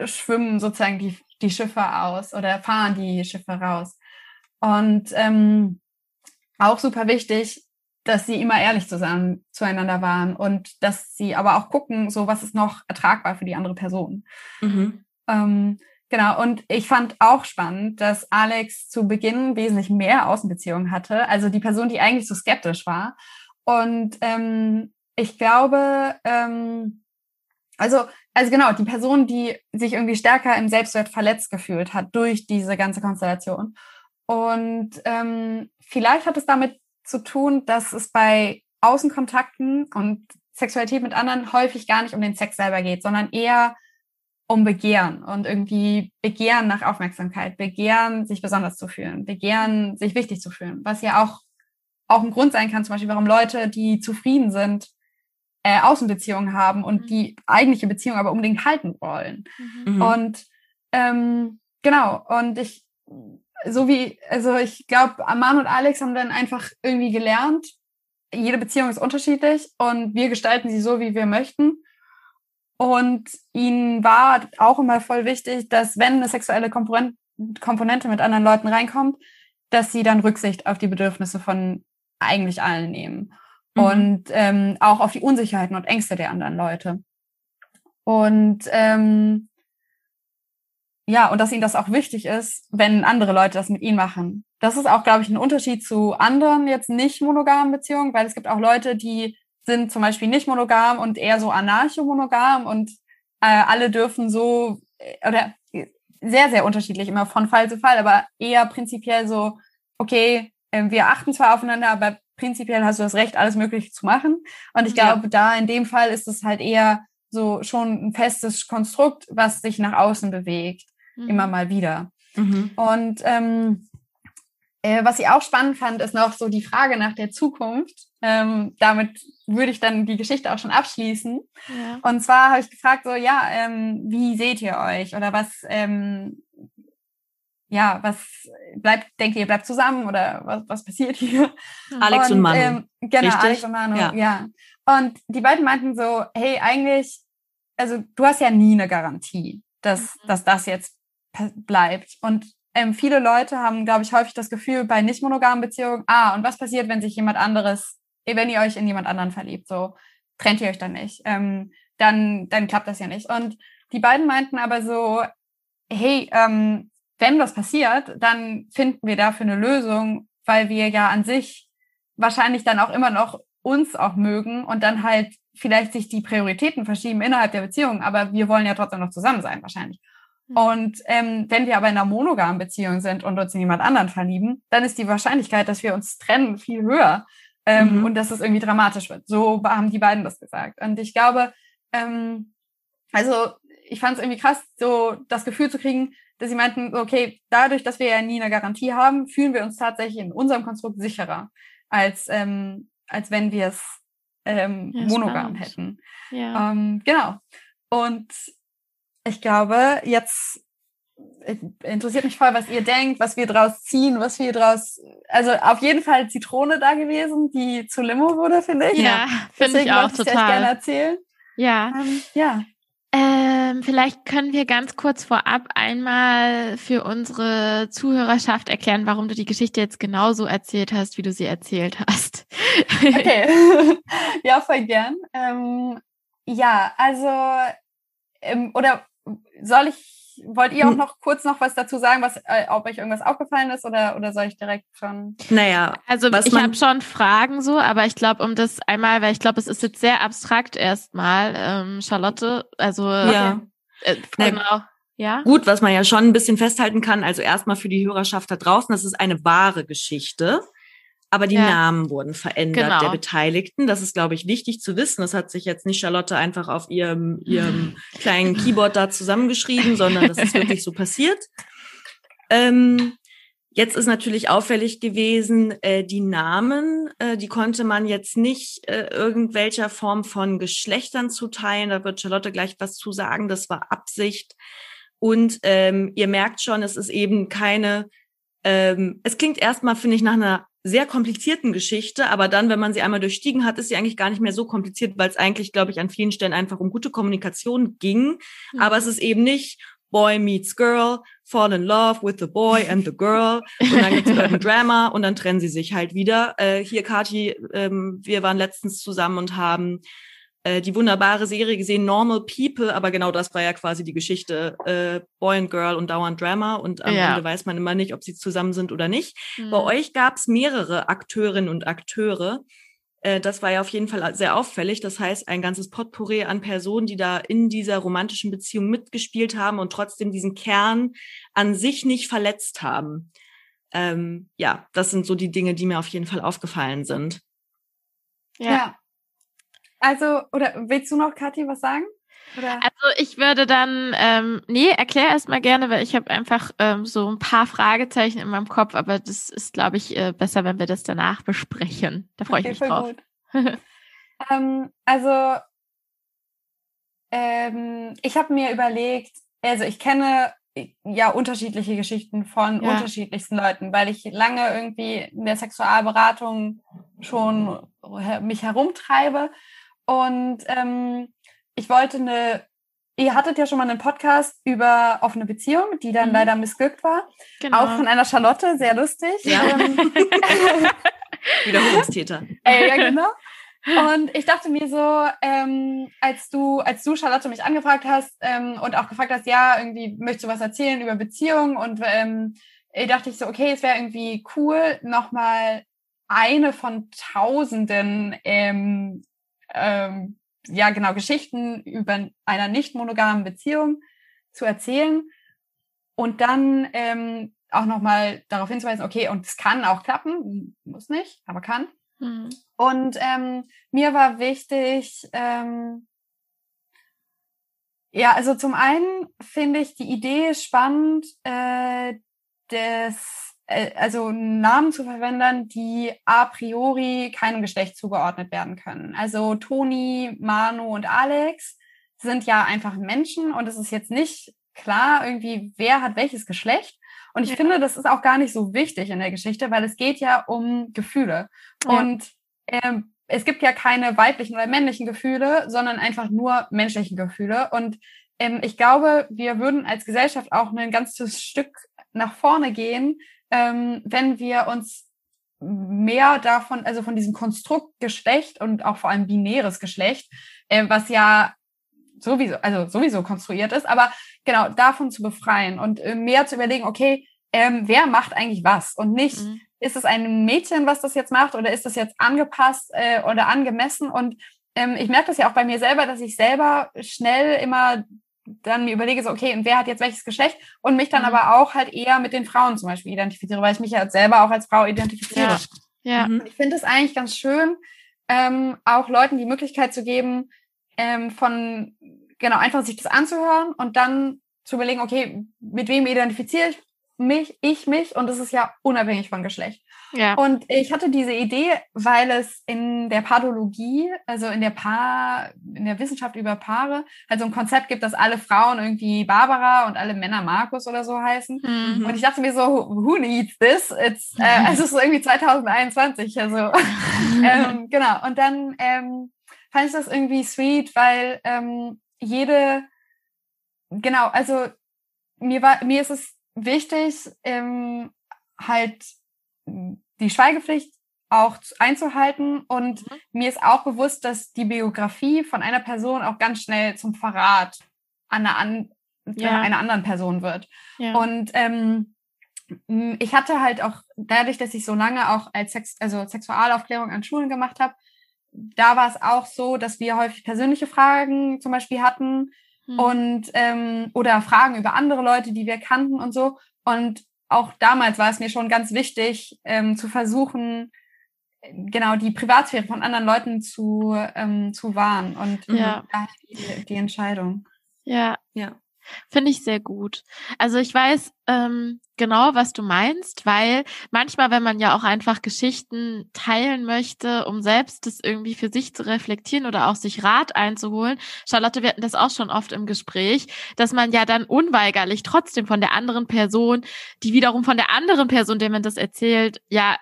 schwimmen sozusagen die, die Schiffe aus oder fahren die Schiffe raus. Und ähm, auch super wichtig, dass sie immer ehrlich zusammen zueinander waren und dass sie aber auch gucken, so was ist noch ertragbar für die andere Person. Mhm. Ähm, genau. Und ich fand auch spannend, dass Alex zu Beginn wesentlich mehr Außenbeziehungen hatte. Also die Person, die eigentlich so skeptisch war. Und ähm, ich glaube, ähm, also, also genau, die Person, die sich irgendwie stärker im Selbstwert verletzt gefühlt hat durch diese ganze Konstellation. Und ähm, vielleicht hat es damit zu tun, dass es bei Außenkontakten und Sexualität mit anderen häufig gar nicht um den Sex selber geht, sondern eher um Begehren und irgendwie Begehren nach Aufmerksamkeit, Begehren, sich besonders zu fühlen, Begehren, sich wichtig zu fühlen, was ja auch, auch ein Grund sein kann, zum Beispiel, warum Leute, die zufrieden sind, äh, Außenbeziehungen haben und mhm. die eigentliche Beziehung aber unbedingt halten wollen. Mhm. Und ähm, genau, und ich so wie, also ich glaube, Aman und Alex haben dann einfach irgendwie gelernt, jede Beziehung ist unterschiedlich und wir gestalten sie so, wie wir möchten. Und ihnen war auch immer voll wichtig, dass wenn eine sexuelle Komponente mit anderen Leuten reinkommt, dass sie dann Rücksicht auf die Bedürfnisse von eigentlich allen nehmen. mhm. und ähm, auch auf die Unsicherheiten und Ängste der anderen Leute. Und ähm, ja, und dass ihnen das auch wichtig ist, wenn andere Leute das mit ihnen machen. Das ist auch, glaube ich, ein Unterschied zu anderen jetzt nicht monogamen Beziehungen, weil es gibt auch Leute, die sind zum Beispiel nicht monogam und eher so anarcho-monogam und äh, alle dürfen so äh, oder sehr, sehr unterschiedlich, immer von Fall zu Fall, aber eher prinzipiell so, okay, äh, wir achten zwar aufeinander, aber prinzipiell hast du das Recht, alles Mögliche zu machen. Und ich glaube, ja. da in dem Fall ist es halt eher so schon ein festes Konstrukt, was sich nach außen bewegt, mhm. immer mal wieder. Mhm. Und ähm, äh, was ich auch spannend fand, ist noch so die Frage nach der Zukunft. Ähm, damit würde ich dann die Geschichte auch schon abschließen. Ja. Und zwar habe ich gefragt, so, ja, ähm, wie seht ihr euch? Oder was, ähm, ja, was bleibt, denkt ihr, bleibt zusammen oder was, was passiert hier? Alex und, und Manu. Ähm, genau, Richtig? Alex und Manu, ja. ja. Und die beiden meinten so, hey, eigentlich, also du hast ja nie eine Garantie, dass, mhm. dass das jetzt bleibt. Und ähm, viele Leute haben, glaube ich, häufig das Gefühl bei nicht monogamen Beziehungen, ah, und was passiert, wenn sich jemand anderes, eh, wenn ihr euch in jemand anderen verliebt, so trennt ihr euch dann nicht, ähm, dann, dann klappt das ja nicht. Und die beiden meinten aber so, hey, ähm, wenn was passiert, dann finden wir dafür eine Lösung, weil wir ja an sich wahrscheinlich dann auch immer noch uns auch mögen und dann halt vielleicht sich die Prioritäten verschieben innerhalb der Beziehung, aber wir wollen ja trotzdem noch zusammen sein wahrscheinlich. Hm. Und ähm, wenn wir aber in einer monogamen Beziehung sind und uns in jemand anderen verlieben, dann ist die Wahrscheinlichkeit, dass wir uns trennen, viel höher ähm, mhm. und dass es irgendwie dramatisch wird. So haben die beiden das gesagt. Und ich glaube, ähm, also ich fand es irgendwie krass, so das Gefühl zu kriegen, dass sie meinten, okay, dadurch, dass wir ja nie eine Garantie haben, fühlen wir uns tatsächlich in unserem Konstrukt sicherer, als, ähm, als wenn wir es ähm, ja, monogam spannend. hätten. Ja. Ähm, genau. Und ich glaube, jetzt interessiert mich voll, was ihr denkt, was wir draus ziehen, was wir draus, also auf jeden Fall Zitrone da gewesen, die zu Limo wurde, finde ich. Ja, finde ich auch total. Ich gerne erzählen. Ja. Ähm, ja. Ähm, vielleicht können wir ganz kurz vorab einmal für unsere Zuhörerschaft erklären, warum du die Geschichte jetzt genauso erzählt hast, wie du sie erzählt hast. Okay. ja, voll gern. Ähm, ja, also, ähm, oder soll ich, wollt ihr auch hm. noch kurz noch was dazu sagen, was, äh, ob euch irgendwas aufgefallen ist oder, oder soll ich direkt schon? Naja, also ich habe schon Fragen so, aber ich glaube, um das einmal, weil ich glaube, es ist jetzt sehr abstrakt erstmal, ähm, Charlotte, also ja. Äh, genau. Ja. Gut, was man ja schon ein bisschen festhalten kann, also erstmal für die Hörerschaft da draußen, das ist eine wahre Geschichte aber die ja. Namen wurden verändert genau. der Beteiligten. Das ist, glaube ich, wichtig zu wissen. Das hat sich jetzt nicht Charlotte einfach auf ihrem, ihrem kleinen Keyboard da zusammengeschrieben, sondern das ist wirklich so passiert. Ähm, jetzt ist natürlich auffällig gewesen, äh, die Namen, äh, die konnte man jetzt nicht äh, irgendwelcher Form von Geschlechtern zuteilen. Da wird Charlotte gleich was zu sagen. Das war Absicht. Und ähm, ihr merkt schon, es ist eben keine ähm, es klingt erstmal, finde ich, nach einer sehr komplizierten Geschichte, aber dann, wenn man sie einmal durchstiegen hat, ist sie eigentlich gar nicht mehr so kompliziert, weil es eigentlich, glaube ich, an vielen Stellen einfach um gute Kommunikation ging. Mhm. Aber es ist eben nicht Boy meets Girl, fall in love with the boy and the girl und dann gibt's ein Drama und dann trennen sie sich halt wieder. Äh, hier, Kati, ähm, wir waren letztens zusammen und haben äh, die wunderbare Serie gesehen, Normal People, aber genau das war ja quasi die Geschichte, äh, Boy and Girl und dauernd Drama und am ja. Ende weiß man immer nicht, ob sie zusammen sind oder nicht. Mhm. Bei euch gab es mehrere Akteurinnen und Akteure. Äh, das war ja auf jeden Fall sehr auffällig. Das heißt, ein ganzes Potpourri an Personen, die da in dieser romantischen Beziehung mitgespielt haben und trotzdem diesen Kern an sich nicht verletzt haben. Ähm, ja, das sind so die Dinge, die mir auf jeden Fall aufgefallen sind. Ja. ja. Also, oder willst du noch, Kathi, was sagen? Oder? Also ich würde dann, ähm, nee, erklär erst mal gerne, weil ich habe einfach ähm, so ein paar Fragezeichen in meinem Kopf, aber das ist, glaube ich, äh, besser, wenn wir das danach besprechen. Da freue okay, ich mich drauf. ähm, also ähm, ich habe mir überlegt, also ich kenne ja unterschiedliche Geschichten von ja. unterschiedlichsten Leuten, weil ich lange irgendwie in der Sexualberatung schon mich herumtreibe und ähm, ich wollte eine, ihr hattet ja schon mal einen Podcast über offene Beziehung, die dann mhm. leider missglückt war. Genau. Auch von einer Charlotte, sehr lustig. Ja. Ähm, Wiederholungstäter. äh, ja, genau. Und ich dachte mir so, ähm, als du, als du Charlotte mich angefragt hast ähm, und auch gefragt hast, ja, irgendwie möchtest du was erzählen über Beziehungen und ähm, dachte ich so, okay, es wäre irgendwie cool, nochmal eine von tausenden, ähm, ähm, ja genau, Geschichten über einer nicht monogamen Beziehung zu erzählen und dann ähm, auch nochmal darauf hinzuweisen, okay, und es kann auch klappen, muss nicht, aber kann. Mhm. Und ähm, mir war wichtig, ähm, ja, also zum einen finde ich die Idee spannend, äh, des, also Namen zu verwenden, die a priori keinem Geschlecht zugeordnet werden können. Also Toni, Manu und Alex sind ja einfach Menschen und es ist jetzt nicht klar irgendwie, wer hat welches Geschlecht. Und ich ja. finde, das ist auch gar nicht so wichtig in der Geschichte, weil es geht ja um Gefühle. Ja. Und ähm, es gibt ja keine weiblichen oder männlichen Gefühle, sondern einfach nur menschliche Gefühle. Und ähm, ich glaube, wir würden als Gesellschaft auch ein ganzes Stück nach vorne gehen, ähm, wenn wir uns mehr davon, also von diesem Konstrukt Geschlecht und auch vor allem binäres Geschlecht, äh, was ja sowieso, also sowieso konstruiert ist, aber genau davon zu befreien und äh, mehr zu überlegen, okay, ähm, wer macht eigentlich was und nicht, mhm. ist es ein Mädchen, was das jetzt macht oder ist das jetzt angepasst äh, oder angemessen und ähm, ich merke das ja auch bei mir selber, dass ich selber schnell immer dann mir überlege, so, okay, und wer hat jetzt welches Geschlecht? Und mich dann mhm. aber auch halt eher mit den Frauen zum Beispiel identifiziere, weil ich mich ja selber auch als Frau identifiziere. Ja. ja. Und ich finde es eigentlich ganz schön, ähm, auch Leuten die Möglichkeit zu geben, ähm, von, genau, einfach sich das anzuhören und dann zu überlegen, okay, mit wem identifiziere ich mich, ich mich und das ist ja unabhängig von Geschlecht. Ja. Und ich hatte diese Idee, weil es in der Pathologie, also in der Paar, in der Wissenschaft über Paare, halt so ein Konzept gibt, dass alle Frauen irgendwie Barbara und alle Männer Markus oder so heißen. Mhm. Und ich dachte mir so, who needs this? It's, äh, also es ist irgendwie 2021, also ähm, genau. Und dann ähm, fand ich das irgendwie sweet, weil ähm, jede, genau, also mir war, mir ist es wichtig, ähm, halt die Schweigepflicht auch einzuhalten. Und mhm. mir ist auch bewusst, dass die Biografie von einer Person auch ganz schnell zum Verrat an einer, an, ja. einer anderen Person wird. Ja. Und ähm, ich hatte halt auch dadurch, dass ich so lange auch als Sex, also Sexualaufklärung an Schulen gemacht habe, da war es auch so, dass wir häufig persönliche Fragen zum Beispiel hatten mhm. und ähm, oder Fragen über andere Leute, die wir kannten und so. Und auch damals war es mir schon ganz wichtig, ähm, zu versuchen, genau die Privatsphäre von anderen Leuten zu, ähm, zu wahren und ja. die, die Entscheidung. Ja, ja. Finde ich sehr gut. Also ich weiß ähm, genau, was du meinst, weil manchmal, wenn man ja auch einfach Geschichten teilen möchte, um selbst das irgendwie für sich zu reflektieren oder auch sich Rat einzuholen, Charlotte, wir hatten das auch schon oft im Gespräch, dass man ja dann unweigerlich trotzdem von der anderen Person, die wiederum von der anderen Person, der man das erzählt, ja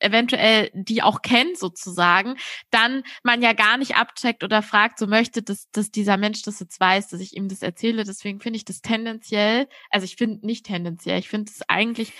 eventuell die auch kennt sozusagen, dann man ja gar nicht abcheckt oder fragt, so möchte, dass, dass dieser Mensch das jetzt weiß, dass ich ihm das erzähle. Deswegen finde ich das tendenziell, also ich finde nicht tendenziell, ich finde es eigentlich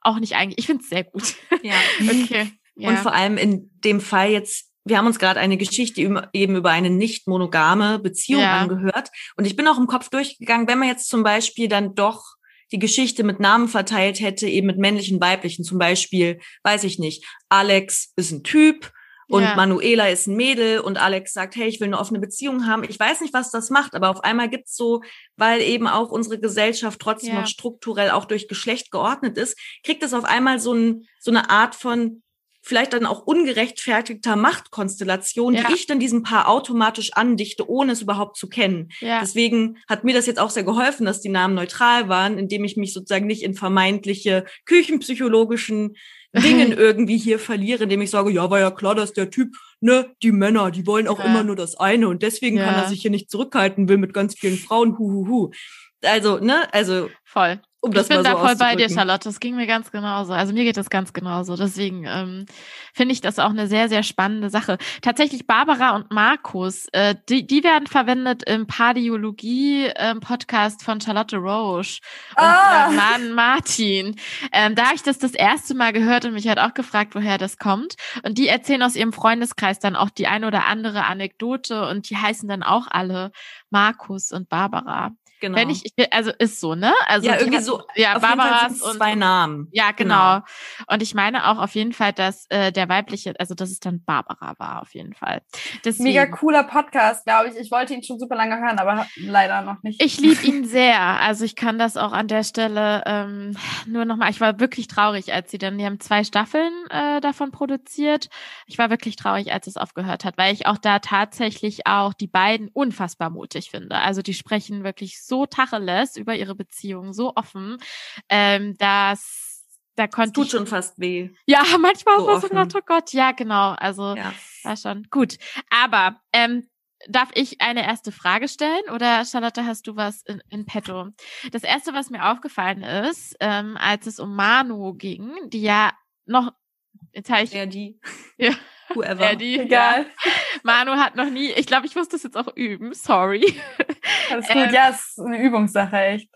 auch nicht eigentlich, ich finde es sehr gut. Ja. okay. Ja. Und vor allem in dem Fall jetzt wir haben uns gerade eine Geschichte eben über eine nicht monogame Beziehung ja. angehört. Und ich bin auch im Kopf durchgegangen, wenn man jetzt zum Beispiel dann doch die Geschichte mit Namen verteilt hätte, eben mit männlichen, weiblichen. Zum Beispiel, weiß ich nicht, Alex ist ein Typ und ja. Manuela ist ein Mädel und Alex sagt, hey, ich will eine offene Beziehung haben. Ich weiß nicht, was das macht, aber auf einmal gibt's so, weil eben auch unsere Gesellschaft trotzdem ja. noch strukturell auch durch Geschlecht geordnet ist, kriegt es auf einmal so, ein, so eine Art von vielleicht dann auch ungerechtfertigter Machtkonstellation, ja. die ich dann diesem Paar automatisch andichte, ohne es überhaupt zu kennen. Ja. Deswegen hat mir das jetzt auch sehr geholfen, dass die Namen neutral waren, indem ich mich sozusagen nicht in vermeintliche küchenpsychologischen Dingen irgendwie hier verliere, indem ich sage, ja, war ja klar, dass der Typ, ne, die Männer, die wollen auch ja. immer nur das eine und deswegen kann er sich hier nicht zurückhalten, will mit ganz vielen Frauen, hu, hu, hu. Also, ne, also. Voll Um ich bin so da voll bei dir, Charlotte. Das ging mir ganz genauso. Also mir geht das ganz genauso. Deswegen ähm, finde ich das auch eine sehr, sehr spannende Sache. Tatsächlich Barbara und Markus, äh, die, die werden verwendet im Pardiologie-Podcast ähm, von Charlotte Roche und ah. äh, Mann Martin. Ähm, da habe ich das das erste Mal gehört und mich hat auch gefragt, woher das kommt. Und die erzählen aus ihrem Freundeskreis dann auch die ein oder andere Anekdote und die heißen dann auch alle Markus und Barbara. Genau. Wenn ich, also ist so, ne? Also ja, irgendwie so. Ja, Barbaras und zwei Namen. Ja, genau. genau. Und ich meine auch auf jeden Fall, dass äh, der weibliche, also dass es dann Barbara war, auf jeden Fall. Deswegen, Mega cooler Podcast, glaube ich. Ich wollte ihn schon super lange hören, aber leider noch nicht. Ich liebe ihn sehr. Also ich kann das auch an der Stelle ähm, nur nochmal. Ich war wirklich traurig, als sie dann, die haben zwei Staffeln äh, davon produziert. Ich war wirklich traurig, als es aufgehört hat, weil ich auch da tatsächlich auch die beiden unfassbar mutig finde. Also die sprechen wirklich so Tacheles über ihre Beziehung, so offen, ähm, dass da konnte tut ich, schon fast weh. Ja, manchmal so so gedacht, oh Gott, ja, genau. Also ja. war schon gut. Aber ähm, darf ich eine erste Frage stellen oder Charlotte, hast du was in, in petto? Das erste, was mir aufgefallen ist, ähm, als es um Manu ging, die ja noch, jetzt habe ich. Ja, die. Ja. Whoever. Eddie, Egal. Ja. Manu hat noch nie, ich glaube, ich muss das jetzt auch üben, sorry. Alles gut, ähm, ja, ist eine Übungssache, echt.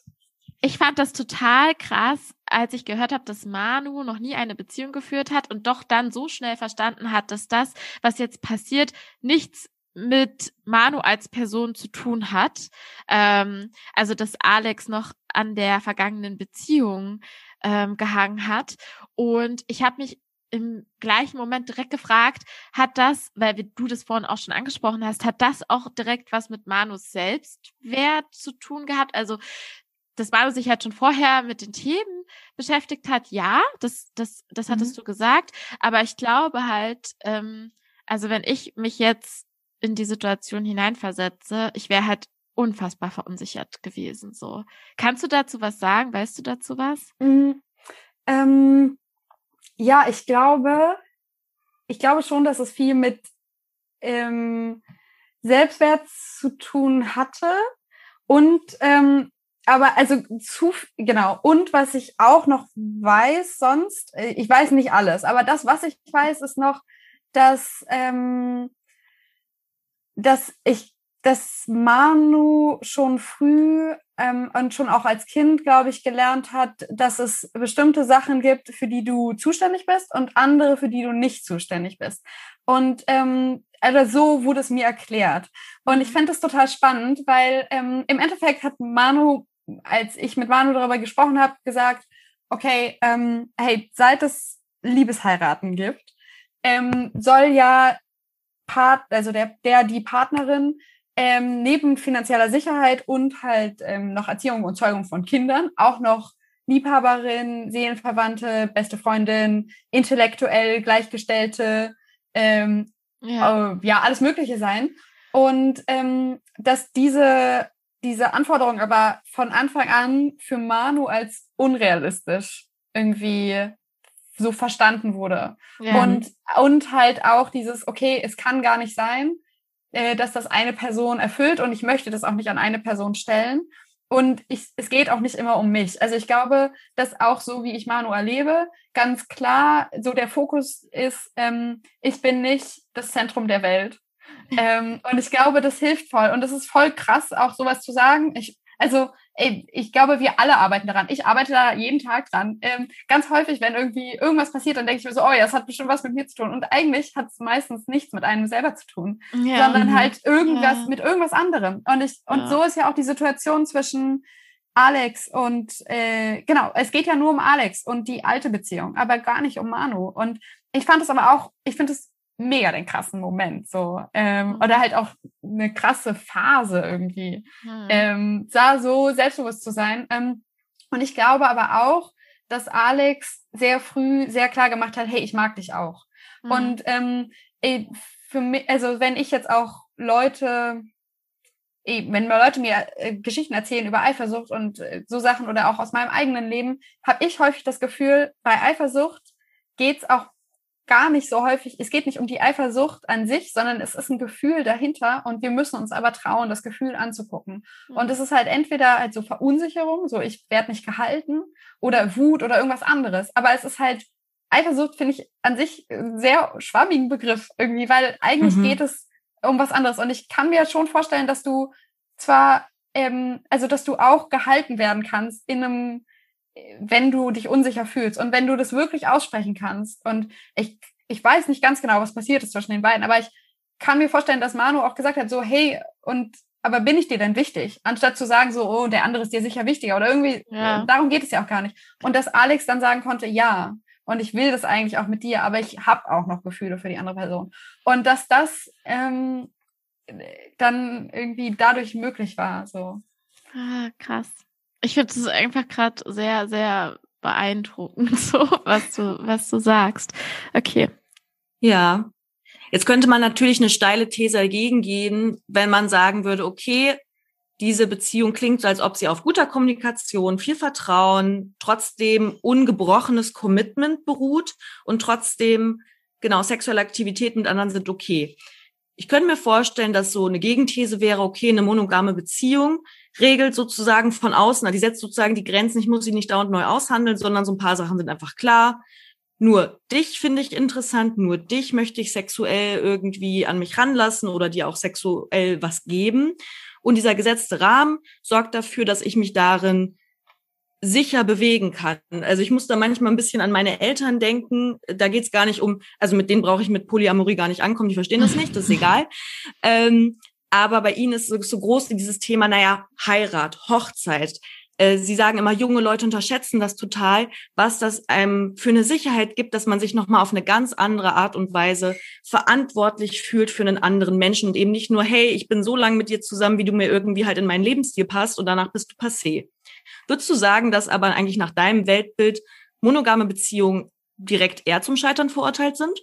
Ich fand das total krass, als ich gehört habe, dass Manu noch nie eine Beziehung geführt hat und doch dann so schnell verstanden hat, dass das, was jetzt passiert, nichts mit Manu als Person zu tun hat. Ähm, also, dass Alex noch an der vergangenen Beziehung ähm, gehangen hat. Und ich habe mich im gleichen Moment direkt gefragt, hat das, weil du das vorhin auch schon angesprochen hast, hat das auch direkt was mit Manus Selbstwert zu tun gehabt? Also, dass Manu sich halt schon vorher mit den Themen beschäftigt hat, ja, das, das, das hattest mhm. du gesagt. Aber ich glaube halt, ähm, also wenn ich mich jetzt in die Situation hineinversetze, ich wäre halt unfassbar verunsichert gewesen. So, kannst du dazu was sagen? Weißt du dazu was? Mhm. Ähm, ja, ich glaube, ich glaube schon, dass es viel mit ähm, Selbstwert zu tun hatte. Und ähm, aber also zu genau und was ich auch noch weiß sonst äh, ich weiß nicht alles aber das was ich weiß ist noch dass ähm, dass ich dass Manu schon früh ähm, und schon auch als Kind, glaube ich, gelernt hat, dass es bestimmte Sachen gibt, für die du zuständig bist und andere, für die du nicht zuständig bist. Und ähm, also so wurde es mir erklärt. Und ich mhm. finde das total spannend, weil ähm, im Endeffekt hat Manu, als ich mit Manu darüber gesprochen habe, gesagt, okay, ähm, hey, seit es Liebesheiraten gibt, ähm, soll ja Part, also der, der die Partnerin ähm, neben finanzieller Sicherheit und halt ähm, noch Erziehung und Zeugung von Kindern auch noch Liebhaberin, Seelenverwandte, beste Freundin, intellektuell Gleichgestellte, ähm, ja. Äh, ja, alles Mögliche sein. Und ähm, dass diese, diese Anforderung aber von Anfang an für Manu als unrealistisch irgendwie so verstanden wurde. Ja. Und, und halt auch dieses, okay, es kann gar nicht sein, äh, dass das eine Person erfüllt und ich möchte das auch nicht an eine Person stellen. Und ich, es geht auch nicht immer um mich. Also ich glaube, dass auch so, wie ich Manu erlebe, ganz klar so der Fokus ist, ähm, ich bin nicht das Zentrum der Welt. Ähm, und ich glaube, das hilft voll. Und es ist voll krass, auch sowas zu sagen. Ich, also ich glaube, wir alle arbeiten daran. Ich arbeite da jeden Tag dran. Ähm, ganz häufig, wenn irgendwie irgendwas passiert, dann denke ich mir so, oh ja, das hat bestimmt was mit mir zu tun. Und eigentlich hat es meistens nichts mit einem selber zu tun, ja. sondern mhm. halt irgendwas ja. mit irgendwas anderem. Und ich, und ja. so ist ja auch die Situation zwischen Alex und äh, genau, es geht ja nur um Alex und die alte Beziehung, aber gar nicht um Manu. Und ich fand es aber auch, ich finde es mega den krassen Moment so ähm, mhm. oder halt auch eine krasse Phase irgendwie mhm. ähm, da so selbstbewusst zu sein ähm, und ich glaube aber auch dass Alex sehr früh sehr klar gemacht hat hey ich mag dich auch mhm. und ähm, für mich also wenn ich jetzt auch Leute wenn Leute mir äh, Geschichten erzählen über Eifersucht und äh, so Sachen oder auch aus meinem eigenen Leben, habe ich häufig das Gefühl, bei Eifersucht geht's auch gar nicht so häufig, es geht nicht um die Eifersucht an sich, sondern es ist ein Gefühl dahinter und wir müssen uns aber trauen, das Gefühl anzugucken. Mhm. Und es ist halt entweder halt so Verunsicherung, so ich werde nicht gehalten oder Wut oder irgendwas anderes. Aber es ist halt, Eifersucht finde ich an sich einen sehr schwammigen Begriff irgendwie, weil eigentlich mhm. geht es um was anderes. Und ich kann mir schon vorstellen, dass du zwar, ähm, also dass du auch gehalten werden kannst in einem wenn du dich unsicher fühlst und wenn du das wirklich aussprechen kannst. Und ich, ich weiß nicht ganz genau, was passiert ist zwischen den beiden, aber ich kann mir vorstellen, dass Manu auch gesagt hat, so, hey, und aber bin ich dir denn wichtig? Anstatt zu sagen, so, oh, der andere ist dir sicher wichtiger oder irgendwie, ja. darum geht es ja auch gar nicht. Und dass Alex dann sagen konnte, ja, und ich will das eigentlich auch mit dir, aber ich habe auch noch Gefühle für die andere Person. Und dass das ähm, dann irgendwie dadurch möglich war. So. Ah, krass. Ich finde es einfach gerade sehr, sehr beeindruckend, so was du, was du sagst. Okay. Ja. Jetzt könnte man natürlich eine steile These dagegen gehen, wenn man sagen würde, okay, diese Beziehung klingt so, als ob sie auf guter Kommunikation, viel Vertrauen, trotzdem ungebrochenes Commitment beruht und trotzdem, genau, sexuelle Aktivitäten mit anderen sind okay. Ich könnte mir vorstellen, dass so eine Gegenthese wäre, okay, eine monogame Beziehung regelt sozusagen von außen, die setzt sozusagen die Grenzen, ich muss sie nicht dauernd neu aushandeln, sondern so ein paar Sachen sind einfach klar. Nur dich finde ich interessant, nur dich möchte ich sexuell irgendwie an mich ranlassen oder dir auch sexuell was geben. Und dieser gesetzte Rahmen sorgt dafür, dass ich mich darin sicher bewegen kann. Also ich muss da manchmal ein bisschen an meine Eltern denken. Da geht es gar nicht um, also mit denen brauche ich mit Polyamorie gar nicht ankommen, die verstehen das nicht, das ist egal. Ähm, aber bei ihnen ist so, so groß dieses Thema, naja, Heirat, Hochzeit. Äh, sie sagen immer, junge Leute unterschätzen das total, was das einem für eine Sicherheit gibt, dass man sich nochmal auf eine ganz andere Art und Weise verantwortlich fühlt für einen anderen Menschen und eben nicht nur, hey, ich bin so lange mit dir zusammen, wie du mir irgendwie halt in meinen Lebensstil passt und danach bist du passé. Würdest du sagen, dass aber eigentlich nach deinem Weltbild monogame Beziehungen direkt eher zum Scheitern verurteilt sind?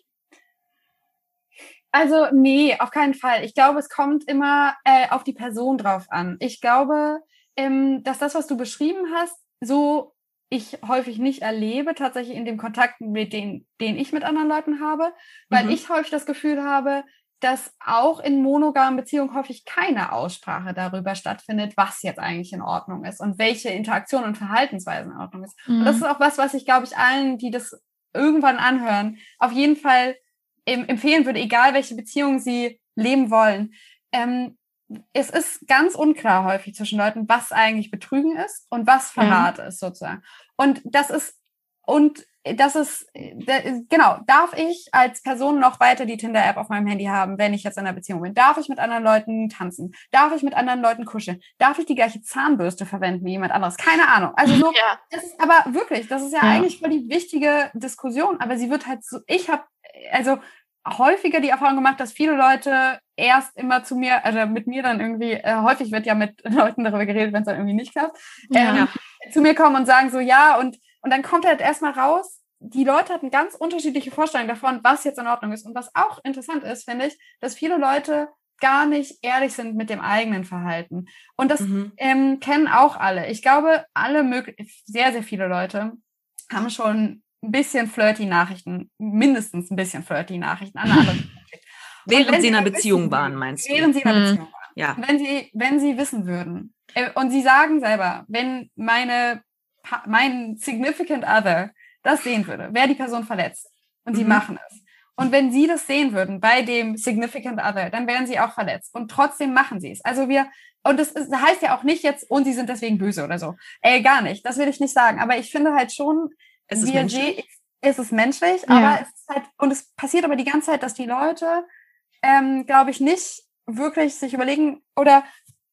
Also nee, auf keinen Fall. Ich glaube, es kommt immer äh, auf die Person drauf an. Ich glaube, ähm, dass das, was du beschrieben hast, so ich häufig nicht erlebe, tatsächlich in dem Kontakt, mit den, den ich mit anderen Leuten habe, weil mhm. ich häufig das Gefühl habe, dass auch in monogamen Beziehungen häufig keine Aussprache darüber stattfindet, was jetzt eigentlich in Ordnung ist und welche Interaktion und Verhaltensweisen in Ordnung ist. Mhm. Und das mhm. ist auch was, was ich, glaube ich, allen, die das irgendwann anhören, auf jeden Fall empfehlen würde, egal welche Beziehung sie leben wollen. Ähm, es ist ganz unklar häufig zwischen Leuten, was eigentlich Betrügen ist und was Verrat ja. ist sozusagen. Und das ist und das ist genau, darf ich als Person noch weiter die Tinder-App auf meinem Handy haben, wenn ich jetzt in einer Beziehung bin? Darf ich mit anderen Leuten tanzen? Darf ich mit anderen Leuten kuscheln? Darf ich die gleiche Zahnbürste verwenden wie jemand anderes? Keine Ahnung. Also nur, ja. das ist aber wirklich, das ist ja, ja, eigentlich voll die wichtige Diskussion, aber sie wird halt so, ich habe, also häufiger die Erfahrung gemacht, dass viele Leute erst immer zu mir, also mit mir dann irgendwie, äh, häufig wird ja mit Leuten darüber geredet, wenn es dann irgendwie nicht klappt, ähm, ja. zu mir kommen und sagen so, ja, und, und dann kommt halt erstmal raus, die Leute hatten ganz unterschiedliche Vorstellungen davon, was jetzt in Ordnung ist. Und was auch interessant ist, finde ich, dass viele Leute gar nicht ehrlich sind mit dem eigenen Verhalten. Und das mhm. ähm, kennen auch alle. Ich glaube, alle möglich, sehr, sehr viele Leute haben schon ein bisschen flirty Nachrichten, mindestens ein bisschen flirty Nachrichten an andere. während sie in einer Beziehung waren, meinst du? Während sie in einer hm. Beziehung waren. Ja. Wenn sie, wenn sie wissen würden, äh, und sie sagen selber, wenn meine, mein significant other das sehen würde, wäre die Person verletzt. Und sie mhm. machen es. Und wenn sie das sehen würden bei dem significant other, dann wären sie auch verletzt. Und trotzdem machen sie es. Also wir, und das, ist, das heißt ja auch nicht jetzt, und sie sind deswegen böse oder so. Ey, gar nicht. Das will ich nicht sagen. Aber ich finde halt schon, es ist menschlich. Ist es menschlich, ja. aber es ist halt, und es passiert aber die ganze Zeit, dass die Leute, ähm, glaube ich, nicht wirklich sich überlegen oder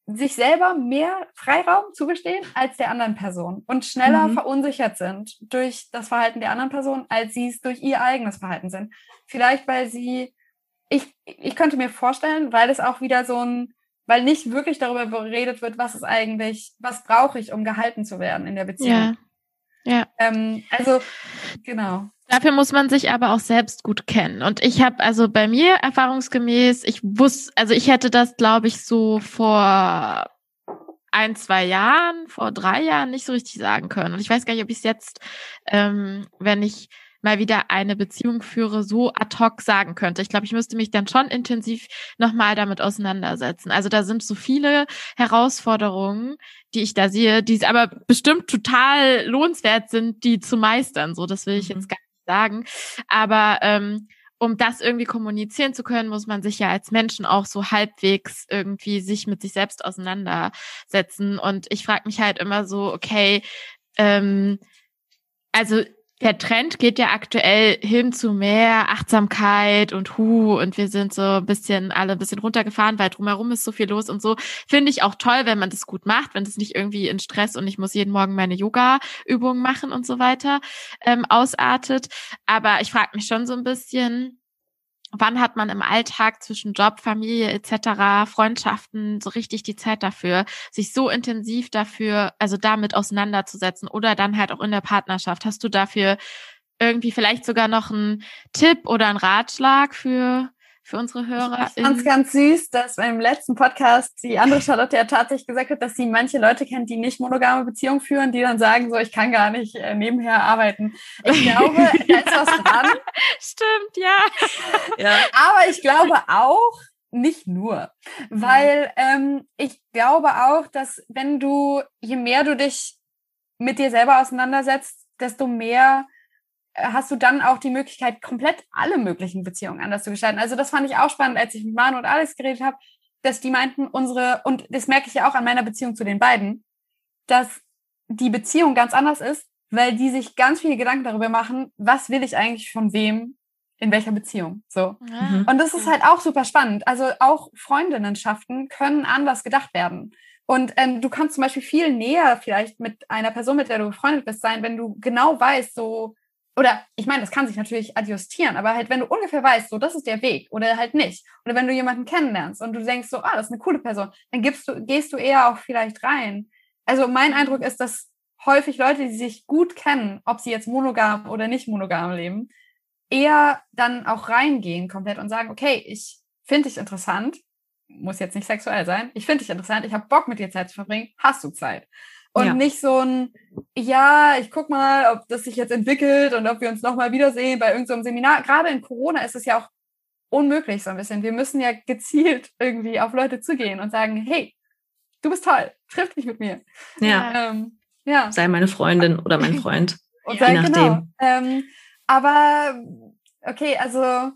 sich selber mehr Freiraum zugestehen als der anderen Person und schneller mhm. verunsichert sind durch das Verhalten der anderen Person, als sie es durch ihr eigenes Verhalten sind. Vielleicht, weil sie, ich, ich könnte mir vorstellen, weil es auch wieder so ein, weil nicht wirklich darüber geredet wird, was ist eigentlich, was brauche ich, um gehalten zu werden in der Beziehung. Ja. Ja. Ähm, also, genau. Dafür muss man sich aber auch selbst gut kennen. Und ich habe also bei mir erfahrungsgemäß, ich wusste, also ich hätte das, glaube ich, so vor ein, zwei Jahren, vor drei Jahren nicht so richtig sagen können. Und ich weiß gar nicht, ob ich es jetzt, ähm, wenn ich mal wieder eine Beziehung führe, so ad hoc sagen könnte. Ich glaube, ich müsste mich dann schon intensiv nochmal damit auseinandersetzen. Also da sind so viele Herausforderungen, die ich da sehe, die aber bestimmt total lohnenswert sind, die zu meistern. So, das will ich mhm. jetzt gar nicht sagen. Aber ähm, um das irgendwie kommunizieren zu können, muss man sich ja als Menschen auch so halbwegs irgendwie sich mit sich selbst auseinandersetzen. Und ich frage mich halt immer so, okay, ähm, also der Trend geht ja aktuell hin zu mehr Achtsamkeit und Hu und wir sind so ein bisschen alle ein bisschen runtergefahren, weil drumherum ist so viel los und so. Finde ich auch toll, wenn man das gut macht, wenn das nicht irgendwie in Stress und ich muss jeden Morgen meine Yoga-Übungen machen und so weiter ähm, ausartet. Aber ich frage mich schon so ein bisschen, wann hat man im Alltag zwischen Job, Familie etc., Freundschaften so richtig die Zeit dafür, sich so intensiv dafür, also damit auseinanderzusetzen oder dann halt auch in der Partnerschaft. Hast du dafür irgendwie vielleicht sogar noch einen Tipp oder einen Ratschlag für für unsere Hörer. Ich fand es ganz süß, dass beim letzten Podcast die andere Charlotte ja tatsächlich gesagt hat, dass sie manche Leute kennt, die nicht monogame Beziehungen führen, die dann sagen, so, ich kann gar nicht äh, nebenher arbeiten. Ich glaube, da ist was dran. Stimmt, ja. ja. Aber ich glaube auch, nicht nur, mhm. weil ähm, ich glaube auch, dass wenn du, je mehr du dich mit dir selber auseinandersetzt, desto mehr hast du dann auch die Möglichkeit, komplett alle möglichen Beziehungen anders zu gestalten. Also das fand ich auch spannend, als ich mit Manu und Alex geredet habe, dass die meinten, unsere, und das merke ich ja auch an meiner Beziehung zu den beiden, dass die Beziehung ganz anders ist, weil die sich ganz viele Gedanken darüber machen, was will ich eigentlich von wem in welcher Beziehung. So. Mhm. Und das ist halt auch super spannend. Also auch Freundinnenschaften können anders gedacht werden. Und ähm, du kannst zum Beispiel viel näher vielleicht mit einer Person, mit der du befreundet bist, sein, wenn du genau weißt, so oder ich meine, das kann sich natürlich adjustieren, aber halt, wenn du ungefähr weißt, so, das ist der Weg oder halt nicht. Oder wenn du jemanden kennenlernst und du denkst so, ah, das ist eine coole Person, dann gibst du, gehst du eher auch vielleicht rein. Also mein Eindruck ist, dass häufig Leute, die sich gut kennen, ob sie jetzt monogam oder nicht monogam leben, eher dann auch reingehen komplett und sagen, okay, ich finde dich interessant, muss jetzt nicht sexuell sein, ich finde dich interessant, ich habe Bock mit dir Zeit zu verbringen, hast du Zeit? Und ja. nicht so ein, ja, ich guck mal, ob das sich jetzt entwickelt und ob wir uns nochmal wiedersehen bei irgendeinem so Seminar. Gerade in Corona ist es ja auch unmöglich so ein bisschen. Wir müssen ja gezielt irgendwie auf Leute zugehen und sagen, hey, du bist toll, triff dich mit mir. Ja. Ähm, ja. Sei meine Freundin oder mein Freund. und je nachdem. Genau. Ähm, aber okay, also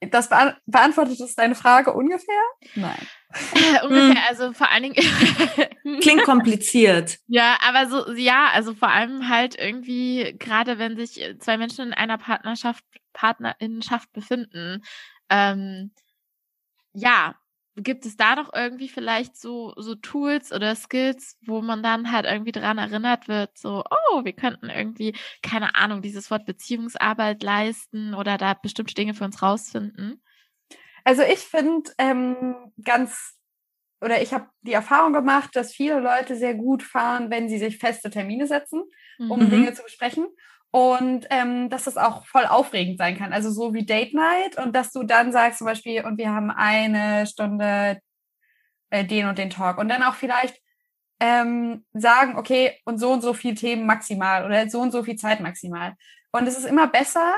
das beant beantwortet das deine Frage ungefähr? Nein. ungefähr, also vor allen Dingen. Klingt kompliziert. Ja, aber so, ja, also vor allem halt irgendwie, gerade wenn sich zwei Menschen in einer Partnerschaft, Partnerinnenschaft befinden, ähm, ja, gibt es da doch irgendwie vielleicht so, so Tools oder Skills, wo man dann halt irgendwie dran erinnert wird, so, oh, wir könnten irgendwie, keine Ahnung, dieses Wort Beziehungsarbeit leisten oder da bestimmte Dinge für uns rausfinden? Also ich finde ähm, ganz, oder ich habe die Erfahrung gemacht, dass viele Leute sehr gut fahren, wenn sie sich feste Termine setzen, um mhm. Dinge zu besprechen. Und ähm, dass das auch voll aufregend sein kann. Also so wie Date Night und dass du dann sagst zum Beispiel, und wir haben eine Stunde äh, den und den Talk. Und dann auch vielleicht ähm, sagen, okay, und so und so viel Themen maximal oder so und so viel Zeit maximal. Und es ist immer besser,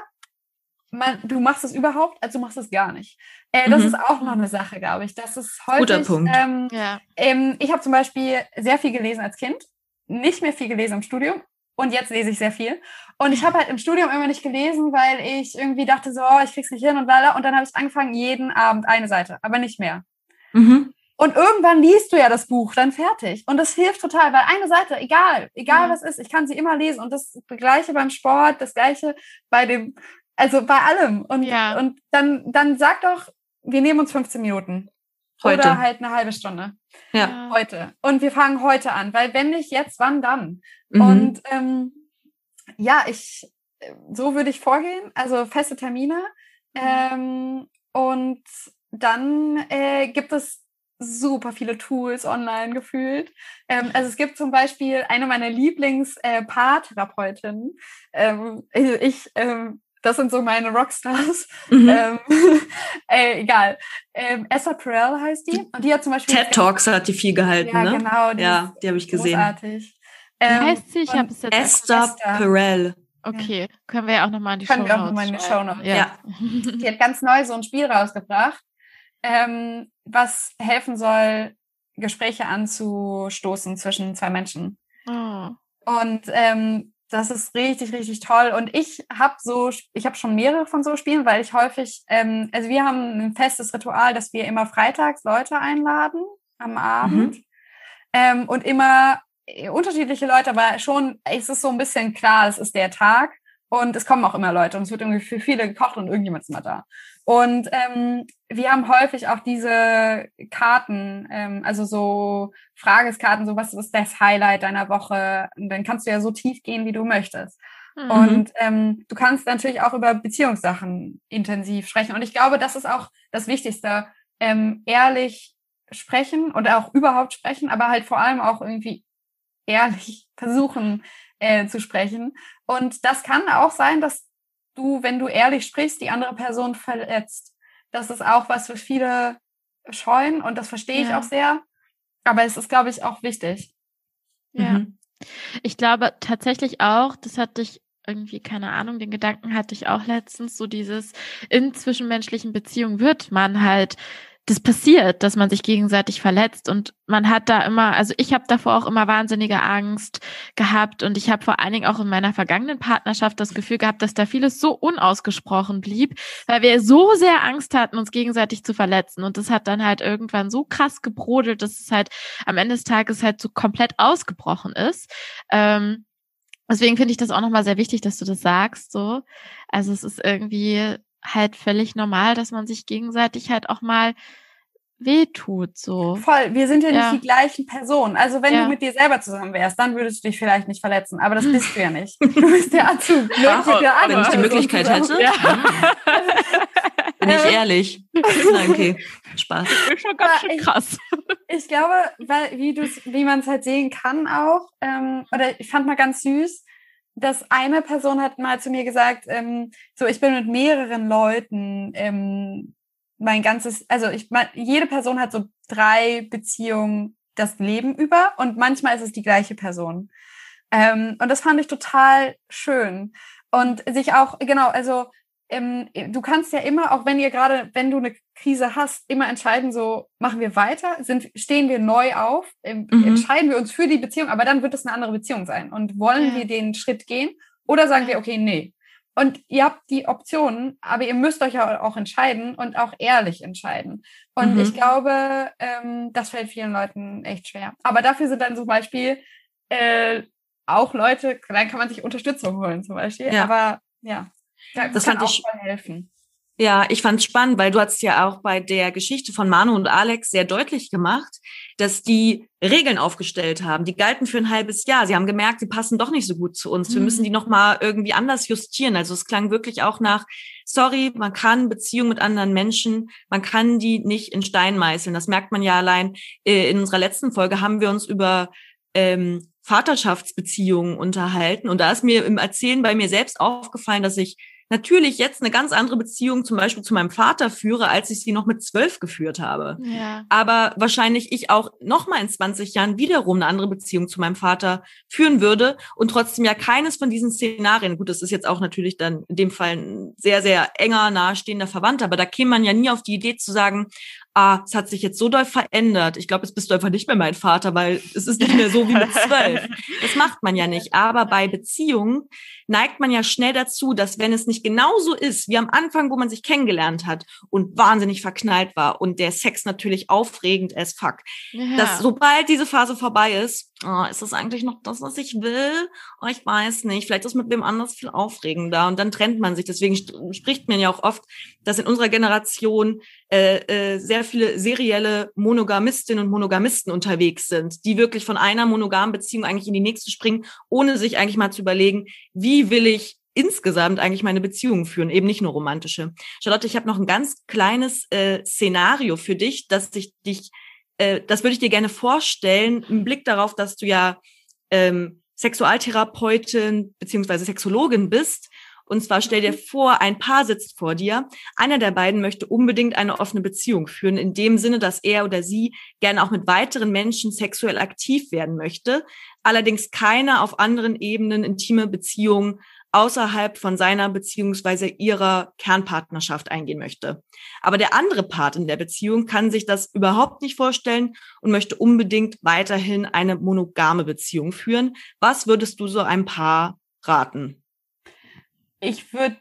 man, du machst es überhaupt, als du machst es gar nicht. Äh, das mhm. ist auch noch eine Sache, glaube ich. Das ist häufig. Guter Punkt. Ähm, ja. ähm, ich habe zum Beispiel sehr viel gelesen als Kind, nicht mehr viel gelesen im Studium und jetzt lese ich sehr viel. Und ich habe halt im Studium immer nicht gelesen, weil ich irgendwie dachte so, oh, ich krieg's nicht hin und lala. Und dann habe ich angefangen, jeden Abend eine Seite, aber nicht mehr. Mhm. Und irgendwann liest du ja das Buch dann fertig. Und das hilft total, weil eine Seite, egal, egal ja. was ist, ich kann sie immer lesen. Und das gleiche beim Sport, das gleiche bei dem, also bei allem. Und, ja. und dann, dann sag doch, wir nehmen uns 15 Minuten. Heute. Oder halt eine halbe Stunde. Ja. Heute. Und wir fangen heute an, weil wenn nicht jetzt, wann dann? Mhm. Und ähm, ja, ich, so würde ich vorgehen, also feste Termine. Mhm. Ähm, und dann äh, gibt es super viele Tools online gefühlt. Ähm, also es gibt zum Beispiel eine meiner Lieblings-Paartherapeutinnen. Äh, ähm, ich ähm, das sind so meine Rockstars. Mhm. Ähm, äh, egal. Ähm, Esther Perel heißt die. Und die hat zum Beispiel. TED Talks hat die viel gehalten, ja, ne? Genau, ja, die habe ich gesehen. Großartig. Ähm, Wie heißt sie? Ich habe es jetzt Esther, Esther Perel. Okay, ja. können wir ja auch nochmal in die Können Show wir auch nochmal in die Show Notes. Ja. ja. Die hat ganz neu so ein Spiel rausgebracht, ähm, was helfen soll, Gespräche anzustoßen zwischen zwei Menschen. Oh. Und ähm, das ist richtig, richtig toll. Und ich habe so, ich habe schon mehrere von so Spielen, weil ich häufig, ähm, also wir haben ein festes Ritual, dass wir immer freitags Leute einladen am Abend. Mhm. Ähm, und immer äh, unterschiedliche Leute, aber schon ist es so ein bisschen klar, es ist der Tag. Und es kommen auch immer Leute und es wird irgendwie für viele gekocht und irgendjemand ist immer da. Und ähm, wir haben häufig auch diese Karten, ähm, also so Frageskarten, so was ist das Highlight deiner Woche? Und dann kannst du ja so tief gehen, wie du möchtest. Mhm. Und ähm, du kannst natürlich auch über Beziehungssachen intensiv sprechen. Und ich glaube, das ist auch das Wichtigste, ähm, ehrlich sprechen und auch überhaupt sprechen, aber halt vor allem auch irgendwie ehrlich versuchen äh, zu sprechen. Und das kann auch sein, dass du, wenn du ehrlich sprichst, die andere Person verletzt. Das ist auch was, was viele scheuen und das verstehe ich ja. auch sehr. Aber es ist, glaube ich, auch wichtig. Ja. Mhm. Ich glaube tatsächlich auch, das hatte ich irgendwie, keine Ahnung, den Gedanken hatte ich auch letztens, so dieses in zwischenmenschlichen Beziehungen wird man halt das passiert, dass man sich gegenseitig verletzt und man hat da immer, also ich habe davor auch immer wahnsinnige Angst gehabt und ich habe vor allen Dingen auch in meiner vergangenen Partnerschaft das Gefühl gehabt, dass da vieles so unausgesprochen blieb, weil wir so sehr Angst hatten, uns gegenseitig zu verletzen und das hat dann halt irgendwann so krass gebrodelt, dass es halt am Ende des Tages halt so komplett ausgebrochen ist. Ähm, deswegen finde ich das auch nochmal sehr wichtig, dass du das sagst, so. Also es ist irgendwie halt völlig normal, dass man sich gegenseitig halt auch mal wehtut, so. Voll, wir sind ja, ja. nicht die gleichen Personen. Also wenn ja. du mit dir selber zusammen wärst, dann würdest du dich vielleicht nicht verletzen, aber das bist du ja nicht. Du bist der Azug. wenn ich die Möglichkeit hätte. Ja. Bin ich ehrlich. Nein, okay. Spaß. Das ist schon ganz schön krass. Ich, ich glaube, weil, wie du wie man es halt sehen kann auch, ähm, oder ich fand mal ganz süß, dass eine Person hat mal zu mir gesagt, ähm, so ich bin mit mehreren Leuten ähm, mein ganzes, also ich jede Person hat so drei Beziehungen das Leben über und manchmal ist es die gleiche Person. Ähm, und das fand ich total schön. Und sich auch, genau, also ähm, du kannst ja immer, auch wenn ihr gerade, wenn du eine Krise hast, immer entscheiden, so machen wir weiter, sind, stehen wir neu auf, ähm, mhm. entscheiden wir uns für die Beziehung, aber dann wird es eine andere Beziehung sein. Und wollen ja. wir den Schritt gehen oder sagen wir, okay, nee. Und ihr habt die Optionen, aber ihr müsst euch ja auch entscheiden und auch ehrlich entscheiden. Und mhm. ich glaube, ähm, das fällt vielen Leuten echt schwer. Aber dafür sind dann zum Beispiel äh, auch Leute, dann kann man sich Unterstützung holen zum Beispiel. Ja. Aber ja. Das, das fand ich helfen. Ja, ich fand es spannend, weil du hast ja auch bei der Geschichte von Manu und Alex sehr deutlich gemacht, dass die Regeln aufgestellt haben. Die galten für ein halbes Jahr. Sie haben gemerkt, sie passen doch nicht so gut zu uns. Wir müssen mhm. die noch mal irgendwie anders justieren. Also es klang wirklich auch nach, sorry, man kann Beziehungen mit anderen Menschen, man kann die nicht in Stein meißeln. Das merkt man ja allein. Äh, in unserer letzten Folge haben wir uns über ähm, Vaterschaftsbeziehungen unterhalten. Und da ist mir im Erzählen bei mir selbst aufgefallen, dass ich natürlich jetzt eine ganz andere Beziehung zum Beispiel zu meinem Vater führe, als ich sie noch mit zwölf geführt habe. Ja. Aber wahrscheinlich ich auch noch mal in 20 Jahren wiederum eine andere Beziehung zu meinem Vater führen würde und trotzdem ja keines von diesen Szenarien, gut, das ist jetzt auch natürlich dann in dem Fall ein sehr, sehr enger, nahestehender Verwandter, aber da käme man ja nie auf die Idee zu sagen, ah, es hat sich jetzt so doll verändert. Ich glaube, jetzt bist du einfach nicht mehr mein Vater, weil es ist nicht mehr so wie mit zwölf. Das macht man ja nicht. Aber bei Beziehungen neigt man ja schnell dazu, dass wenn es nicht genauso ist wie am Anfang, wo man sich kennengelernt hat und wahnsinnig verknallt war und der Sex natürlich aufregend as fuck, ja. dass sobald diese Phase vorbei ist, oh, ist das eigentlich noch das, was ich will? Oh, ich weiß nicht. Vielleicht ist mit wem anders viel aufregender und dann trennt man sich. Deswegen spricht man ja auch oft, dass in unserer Generation äh, äh, sehr viele serielle Monogamistinnen und Monogamisten unterwegs sind, die wirklich von einer monogamen Beziehung eigentlich in die nächste springen, ohne sich eigentlich mal zu überlegen, wie will ich insgesamt eigentlich meine Beziehungen führen, eben nicht nur romantische. Charlotte, ich habe noch ein ganz kleines äh, Szenario für dich, dass ich dich, äh, das würde ich dir gerne vorstellen, im Blick darauf, dass du ja ähm, Sexualtherapeutin beziehungsweise Sexologin bist und zwar stell dir vor, ein Paar sitzt vor dir. Einer der beiden möchte unbedingt eine offene Beziehung führen, in dem Sinne, dass er oder sie gerne auch mit weiteren Menschen sexuell aktiv werden möchte. Allerdings keine auf anderen Ebenen intime Beziehung außerhalb von seiner beziehungsweise ihrer Kernpartnerschaft eingehen möchte. Aber der andere Part in der Beziehung kann sich das überhaupt nicht vorstellen und möchte unbedingt weiterhin eine monogame Beziehung führen. Was würdest du so einem Paar raten? Ich würde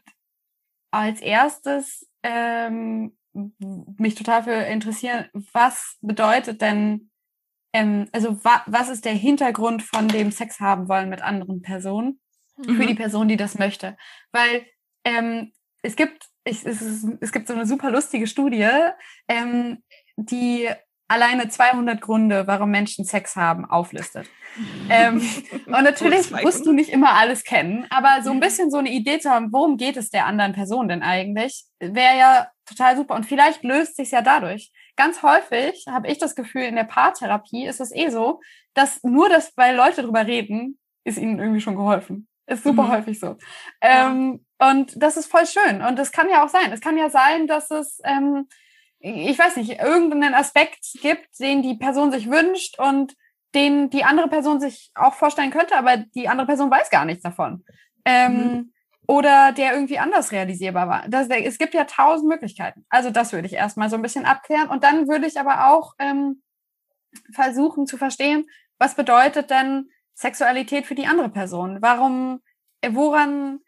als erstes ähm, mich total für interessieren, was bedeutet denn, ähm, also wa was ist der Hintergrund von dem Sex haben wollen mit anderen Personen mhm. für die Person, die das möchte? Weil ähm, es gibt ich, es, ist, es gibt so eine super lustige Studie, ähm, die alleine 200 Gründe, warum Menschen Sex haben, auflistet. ähm, und natürlich musst du nicht immer alles kennen, aber so ein bisschen so eine Idee zu haben, worum geht es der anderen Person denn eigentlich, wäre ja total super. Und vielleicht löst sich ja dadurch. Ganz häufig habe ich das Gefühl, in der Paartherapie ist es eh so, dass nur das, weil Leute drüber reden, ist ihnen irgendwie schon geholfen. Ist super mhm. häufig so. Ähm, ja. Und das ist voll schön. Und es kann ja auch sein. Es kann ja sein, dass es ähm, ich weiß nicht, irgendeinen Aspekt gibt, den die Person sich wünscht und den die andere Person sich auch vorstellen könnte, aber die andere Person weiß gar nichts davon. Ähm, mhm. Oder der irgendwie anders realisierbar war. Das, es gibt ja tausend Möglichkeiten. Also das würde ich erstmal so ein bisschen abklären. Und dann würde ich aber auch ähm, versuchen zu verstehen, was bedeutet denn Sexualität für die andere Person? Warum, äh, woran,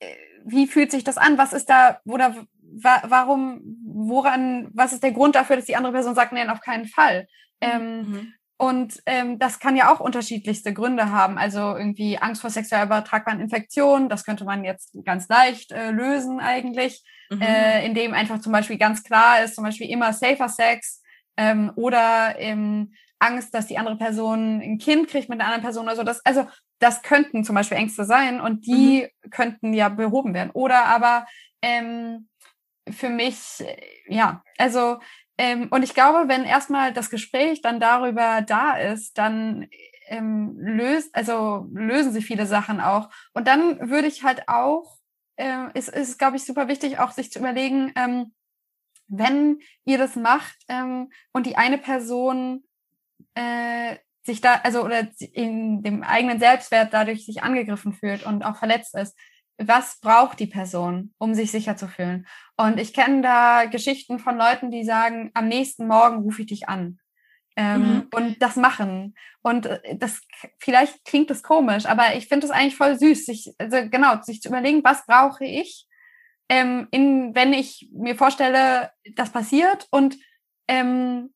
äh, wie fühlt sich das an? Was ist da, oder wa warum, woran, was ist der Grund dafür, dass die andere Person sagt, nein, auf keinen Fall? Ähm, mhm. Und ähm, das kann ja auch unterschiedlichste Gründe haben. Also irgendwie Angst vor sexuell übertragbaren Infektionen, das könnte man jetzt ganz leicht äh, lösen eigentlich, mhm. äh, indem einfach zum Beispiel ganz klar ist, zum Beispiel immer safer Sex ähm, oder ähm, Angst, dass die andere Person ein Kind kriegt mit einer anderen Person oder so. Das, also das könnten zum Beispiel Ängste sein und die mhm. könnten ja behoben werden. Oder aber ähm, für mich, äh, ja, also, ähm, und ich glaube, wenn erstmal das Gespräch dann darüber da ist, dann ähm, löst, also lösen sich viele Sachen auch. Und dann würde ich halt auch, äh, ist, ist glaube ich, super wichtig, auch sich zu überlegen, ähm, wenn ihr das macht ähm, und die eine Person äh, sich da, also oder in dem eigenen Selbstwert dadurch sich angegriffen fühlt und auch verletzt ist, was braucht die Person, um sich sicher zu fühlen? Und ich kenne da Geschichten von Leuten, die sagen, am nächsten Morgen rufe ich dich an. Ähm, mhm. Und das machen. Und äh, das vielleicht klingt das komisch, aber ich finde es eigentlich voll süß, sich, also genau, sich zu überlegen, was brauche ich, ähm, in, wenn ich mir vorstelle, das passiert und ähm,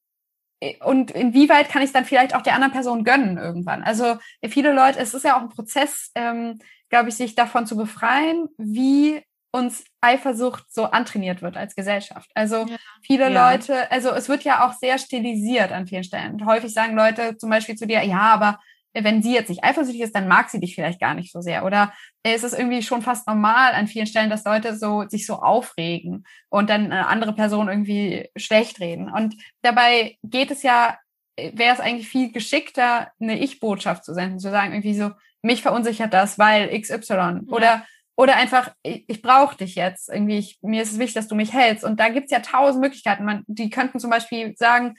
und inwieweit kann ich es dann vielleicht auch der anderen Person gönnen irgendwann? Also viele Leute, es ist ja auch ein Prozess, ähm, glaube ich, sich davon zu befreien, wie uns Eifersucht so antrainiert wird als Gesellschaft. Also ja. viele ja. Leute, also es wird ja auch sehr stilisiert an vielen Stellen. Häufig sagen Leute zum Beispiel zu dir, ja, aber wenn sie jetzt nicht eifersüchtig ist, dann mag sie dich vielleicht gar nicht so sehr. Oder es ist irgendwie schon fast normal an vielen Stellen, dass Leute so sich so aufregen und dann eine andere Person irgendwie schlecht reden. Und dabei geht es ja, wäre es eigentlich viel geschickter, eine Ich-Botschaft zu senden, zu sagen irgendwie so, mich verunsichert das, weil XY. Ja. Oder oder einfach, ich, ich brauche dich jetzt. Irgendwie, ich, mir ist es wichtig, dass du mich hältst. Und da gibt's ja tausend Möglichkeiten. Man, die könnten zum Beispiel sagen,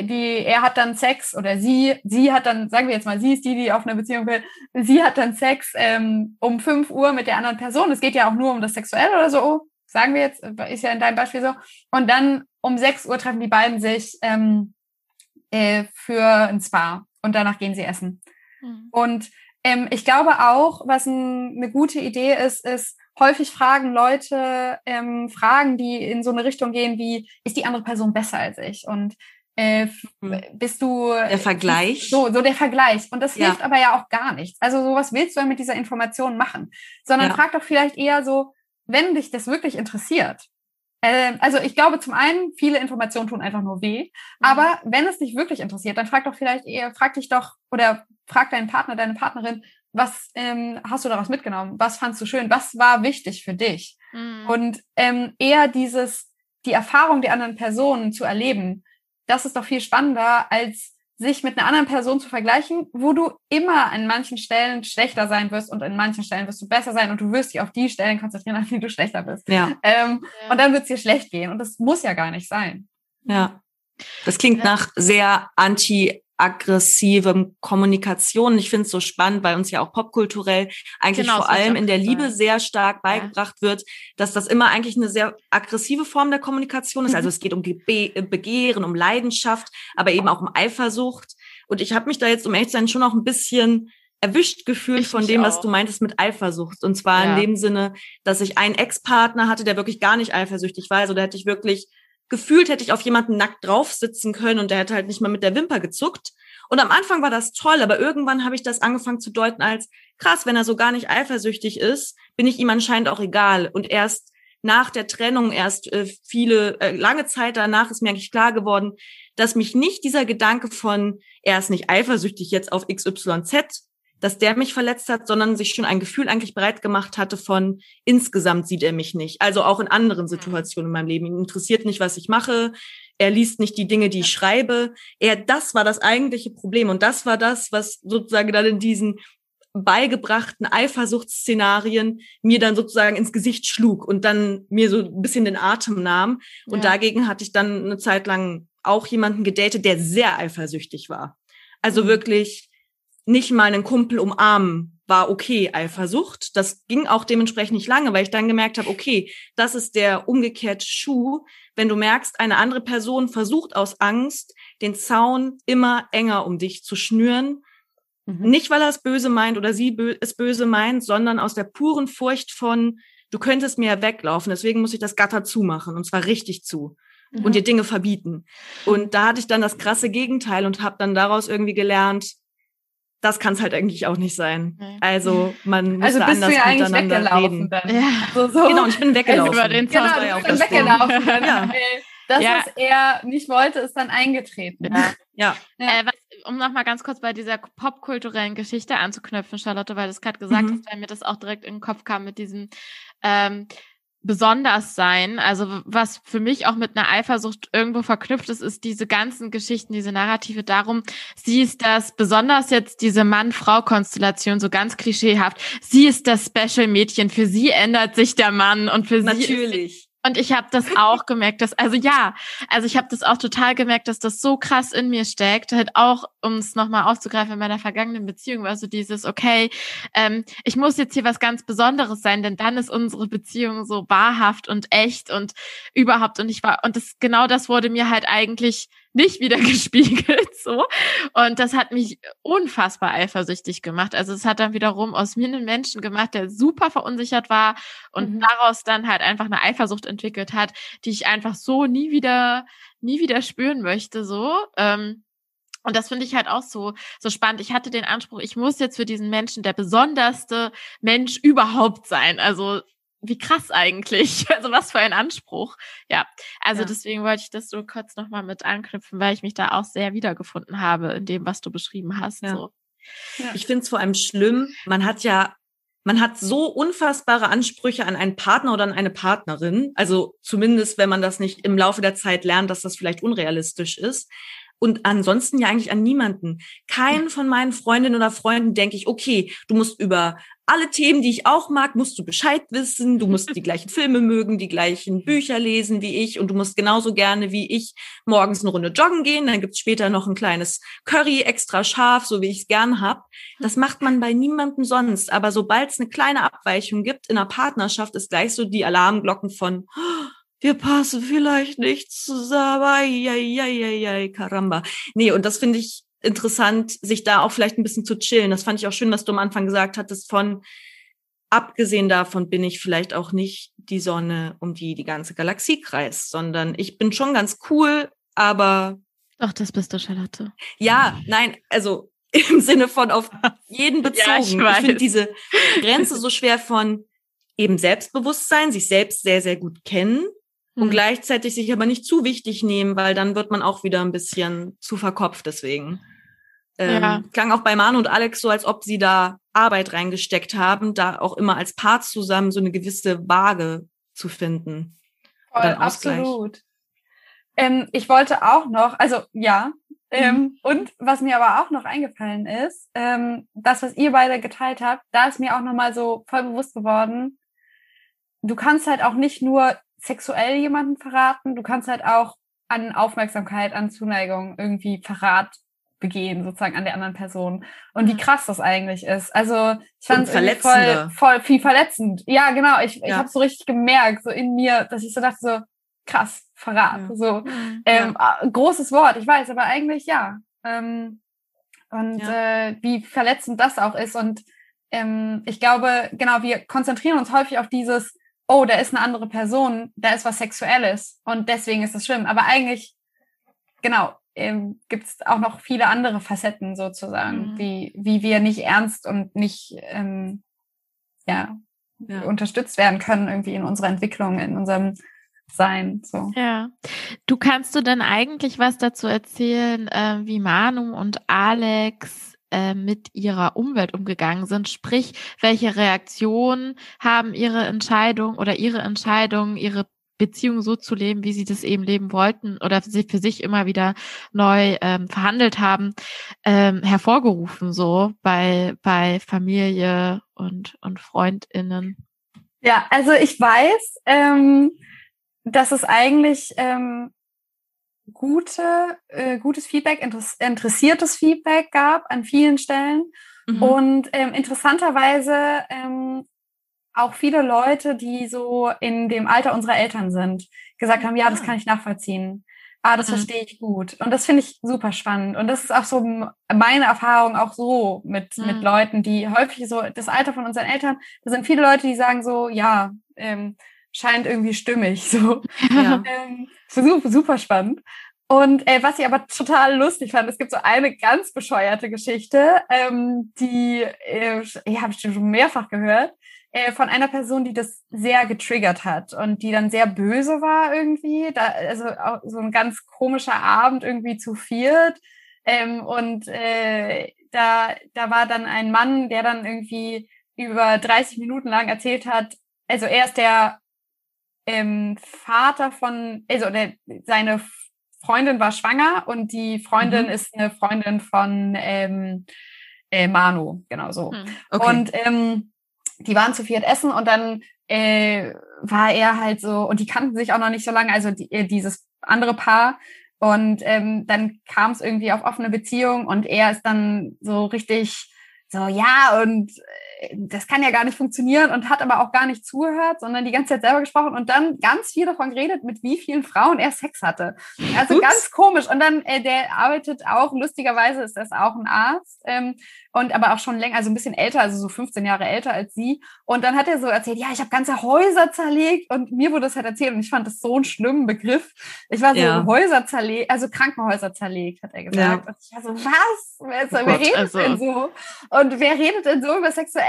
die, er hat dann Sex oder sie, sie hat dann, sagen wir jetzt mal, sie ist die, die auf eine Beziehung will, sie hat dann Sex ähm, um fünf Uhr mit der anderen Person. Es geht ja auch nur um das Sexuelle oder so, sagen wir jetzt, ist ja in deinem Beispiel so. Und dann um sechs Uhr treffen die beiden sich ähm, äh, für ein Spa und danach gehen sie essen. Mhm. Und ähm, ich glaube auch, was ein, eine gute Idee ist, ist, häufig fragen Leute ähm, Fragen, die in so eine Richtung gehen wie, ist die andere Person besser als ich? Und äh, mhm. bist du der Vergleich so so der Vergleich und das ja. hilft aber ja auch gar nichts also sowas willst du ja mit dieser Information machen sondern ja. frag doch vielleicht eher so wenn dich das wirklich interessiert äh, also ich glaube zum einen viele Informationen tun einfach nur weh mhm. aber wenn es dich wirklich interessiert dann frag doch vielleicht eher frag dich doch oder frag deinen Partner, deine Partnerin, was ähm, hast du daraus mitgenommen? Was fandst du schön? Was war wichtig für dich? Mhm. Und ähm, eher dieses, die Erfahrung der anderen Personen zu erleben, das ist doch viel spannender, als sich mit einer anderen Person zu vergleichen, wo du immer an manchen Stellen schlechter sein wirst und in manchen Stellen wirst du besser sein und du wirst dich auf die Stellen konzentrieren, an denen du schlechter bist. Ja. Ähm, ja. Und dann wird es dir schlecht gehen und das muss ja gar nicht sein. Ja. Das klingt nach sehr anti aggressivem Kommunikation. Ich finde es so spannend, weil uns ja auch popkulturell eigentlich genau, vor allem in der Liebe sehr stark beigebracht ja. wird, dass das immer eigentlich eine sehr aggressive Form der Kommunikation ist. Also mhm. es geht um Be Begehren, um Leidenschaft, aber eben auch um Eifersucht. Und ich habe mich da jetzt, um ehrlich zu sein, schon auch ein bisschen erwischt gefühlt ich von dem, was du meintest mit Eifersucht. Und zwar ja. in dem Sinne, dass ich einen Ex-Partner hatte, der wirklich gar nicht eifersüchtig war. Also da hätte ich wirklich gefühlt, hätte ich auf jemanden nackt drauf sitzen können und der hätte halt nicht mal mit der Wimper gezuckt. Und am Anfang war das toll, aber irgendwann habe ich das angefangen zu deuten als krass, wenn er so gar nicht eifersüchtig ist, bin ich ihm anscheinend auch egal. Und erst nach der Trennung, erst äh, viele, äh, lange Zeit danach ist mir eigentlich klar geworden, dass mich nicht dieser Gedanke von, er ist nicht eifersüchtig jetzt auf XYZ dass der mich verletzt hat, sondern sich schon ein Gefühl eigentlich bereit gemacht hatte von insgesamt sieht er mich nicht. Also auch in anderen mhm. Situationen in meinem Leben. Ihn interessiert nicht, was ich mache. Er liest nicht die Dinge, die ich schreibe. Er, das war das eigentliche Problem. Und das war das, was sozusagen dann in diesen beigebrachten Eifersuchtsszenarien mir dann sozusagen ins Gesicht schlug und dann mir so ein bisschen den Atem nahm. Und ja. dagegen hatte ich dann eine Zeit lang auch jemanden gedatet, der sehr eifersüchtig war. Also mhm. wirklich nicht mal einen Kumpel umarmen war okay, Eifersucht. Das ging auch dementsprechend nicht lange, weil ich dann gemerkt habe, okay, das ist der umgekehrte Schuh. Wenn du merkst, eine andere Person versucht aus Angst, den Zaun immer enger um dich zu schnüren. Mhm. Nicht, weil er es böse meint oder sie bö es böse meint, sondern aus der puren Furcht von, du könntest mir weglaufen, deswegen muss ich das Gatter zumachen und zwar richtig zu. Mhm. Und dir Dinge verbieten. Und da hatte ich dann das krasse Gegenteil und habe dann daraus irgendwie gelernt, das kann es halt eigentlich auch nicht sein. Also man muss also da anders ja miteinander reden. Dann. Ja. Also so. Genau, und ich bin weggelaufen. Also über den Zaun genau, ich bin weggelaufen. Dann, ja. Das, ja. was er nicht wollte, ist dann eingetreten. Ja. ja. ja. Äh, was, um nochmal ganz kurz bei dieser popkulturellen Geschichte anzuknüpfen, Charlotte, weil du es gerade gesagt mhm. hast, weil mir das auch direkt in den Kopf kam mit diesem ähm, besonders sein. Also was für mich auch mit einer Eifersucht irgendwo verknüpft ist, ist diese ganzen Geschichten, diese Narrative darum, sie ist das, besonders jetzt diese Mann-Frau-Konstellation, so ganz klischeehaft, sie ist das Special-Mädchen, für sie ändert sich der Mann und für Natürlich. sie Natürlich. Und ich habe das auch gemerkt, dass, also ja, also ich habe das auch total gemerkt, dass das so krass in mir steckt. Halt auch, um es nochmal aufzugreifen in meiner vergangenen Beziehung, war so dieses, okay, ähm, ich muss jetzt hier was ganz Besonderes sein, denn dann ist unsere Beziehung so wahrhaft und echt und überhaupt. Und ich war, und das genau das wurde mir halt eigentlich nicht wieder gespiegelt, so. Und das hat mich unfassbar eifersüchtig gemacht. Also es hat dann wiederum aus mir einen Menschen gemacht, der super verunsichert war und mhm. daraus dann halt einfach eine Eifersucht entwickelt hat, die ich einfach so nie wieder, nie wieder spüren möchte, so. Ähm, und das finde ich halt auch so, so spannend. Ich hatte den Anspruch, ich muss jetzt für diesen Menschen der besonderste Mensch überhaupt sein. Also wie krass eigentlich. Also was für ein Anspruch. Ja, also ja. deswegen wollte ich das so kurz nochmal mit anknüpfen, weil ich mich da auch sehr wiedergefunden habe in dem, was du beschrieben hast. Ja. So. Ja. Ich finde es vor allem schlimm. Man hat ja, man hat so unfassbare Ansprüche an einen Partner oder an eine Partnerin. Also zumindest, wenn man das nicht im Laufe der Zeit lernt, dass das vielleicht unrealistisch ist. Und ansonsten ja eigentlich an niemanden. Keinen von meinen Freundinnen oder Freunden denke ich, okay, du musst über alle Themen, die ich auch mag, musst du Bescheid wissen. Du musst die gleichen Filme mögen, die gleichen Bücher lesen wie ich und du musst genauso gerne wie ich morgens eine Runde joggen gehen. Dann gibt's später noch ein kleines Curry extra scharf, so wie ich es gern hab. Das macht man bei niemandem sonst. Aber sobald es eine kleine Abweichung gibt in einer Partnerschaft, ist gleich so die Alarmglocken von oh, wir passen vielleicht nicht zusammen. Ai, ai, ai, caramba. Nee, und das finde ich interessant, sich da auch vielleicht ein bisschen zu chillen. Das fand ich auch schön, was du am Anfang gesagt hattest von, abgesehen davon bin ich vielleicht auch nicht die Sonne, um die die ganze Galaxie kreist, sondern ich bin schon ganz cool, aber. Ach, das bist du, Charlotte. Ja, nein, also im Sinne von auf jeden bezogen. ja, ich ich finde diese Grenze so schwer von eben Selbstbewusstsein, sich selbst sehr, sehr gut kennen und hm. gleichzeitig sich aber nicht zu wichtig nehmen, weil dann wird man auch wieder ein bisschen zu verkopft deswegen. Ähm, ja. Klang auch bei Manu und Alex so, als ob sie da Arbeit reingesteckt haben, da auch immer als Paar zusammen so eine gewisse Waage zu finden. Voll, absolut. Ähm, ich wollte auch noch, also ja, ähm, mhm. und was mir aber auch noch eingefallen ist, ähm, das, was ihr beide geteilt habt, da ist mir auch nochmal so voll bewusst geworden, du kannst halt auch nicht nur sexuell jemanden verraten, du kannst halt auch an Aufmerksamkeit, an Zuneigung irgendwie Verrat begehen, sozusagen an der anderen Person. Und wie krass das eigentlich ist. Also ich fand es voll, voll viel verletzend. Ja, genau. Ich, ja. ich habe so richtig gemerkt, so in mir, dass ich so dachte, so krass, Verrat. Ja. So mhm. ähm, ja. großes Wort, ich weiß, aber eigentlich ja. Ähm, und äh, wie verletzend das auch ist. Und ähm, ich glaube, genau, wir konzentrieren uns häufig auf dieses, oh, da ist eine andere Person, da ist was Sexuelles und deswegen ist das schlimm. Aber eigentlich, genau, ähm, gibt es auch noch viele andere Facetten sozusagen, mhm. wie, wie wir nicht ernst und nicht ähm, ja, ja, unterstützt werden können irgendwie in unserer Entwicklung, in unserem Sein. So. Ja. Du kannst du denn eigentlich was dazu erzählen, äh, wie Manu und Alex äh, mit ihrer Umwelt umgegangen sind? Sprich, welche Reaktionen haben ihre Entscheidung oder ihre Entscheidung, ihre Beziehung so zu leben, wie sie das eben leben wollten oder sie für sich immer wieder neu ähm, verhandelt haben, ähm, hervorgerufen, so bei, bei Familie und, und FreundInnen. Ja, also ich weiß, ähm, dass es eigentlich ähm, gute, äh, gutes Feedback, interessiertes Feedback gab an vielen Stellen. Mhm. Und ähm, interessanterweise ähm, auch viele Leute, die so in dem Alter unserer Eltern sind, gesagt haben, ja, das ah. kann ich nachvollziehen. Ah, das mhm. verstehe ich gut. Und das finde ich super spannend. Und das ist auch so meine Erfahrung auch so mit, mhm. mit Leuten, die häufig so das Alter von unseren Eltern, da sind viele Leute, die sagen so, ja, ähm, scheint irgendwie stimmig. So. Ja. Ähm, super, super spannend. Und äh, was ich aber total lustig fand, es gibt so eine ganz bescheuerte Geschichte, ähm, die äh, habe ich schon mehrfach gehört äh, von einer Person, die das sehr getriggert hat und die dann sehr böse war irgendwie. Da, also auch so ein ganz komischer Abend irgendwie zu viert. Ähm, und äh, da, da war dann ein Mann, der dann irgendwie über 30 Minuten lang erzählt hat, also er ist der ähm, Vater von, also der, seine Freundin war schwanger und die Freundin mhm. ist eine Freundin von ähm, äh, Manu, genau so. Mhm. Okay. Und ähm, die waren zu viert essen und dann äh, war er halt so, und die kannten sich auch noch nicht so lange, also die, äh, dieses andere Paar. Und ähm, dann kam es irgendwie auf offene Beziehung und er ist dann so richtig so, ja, und das kann ja gar nicht funktionieren und hat aber auch gar nicht zugehört, sondern die ganze Zeit selber gesprochen und dann ganz viel davon geredet, mit wie vielen Frauen er Sex hatte. Also Ups. ganz komisch. Und dann, äh, der arbeitet auch, lustigerweise ist das auch ein Arzt, ähm, und aber auch schon länger, also ein bisschen älter, also so 15 Jahre älter als sie. Und dann hat er so erzählt, ja, ich habe ganze Häuser zerlegt und mir wurde das halt erzählt und ich fand das so einen schlimmen Begriff. Ich war so ja. Häuser zerlegt, also Krankenhäuser zerlegt, hat er gesagt. Ja. Und ich war so, was? Wer, oh wer redet also. denn so? Und wer redet denn so über sexuelle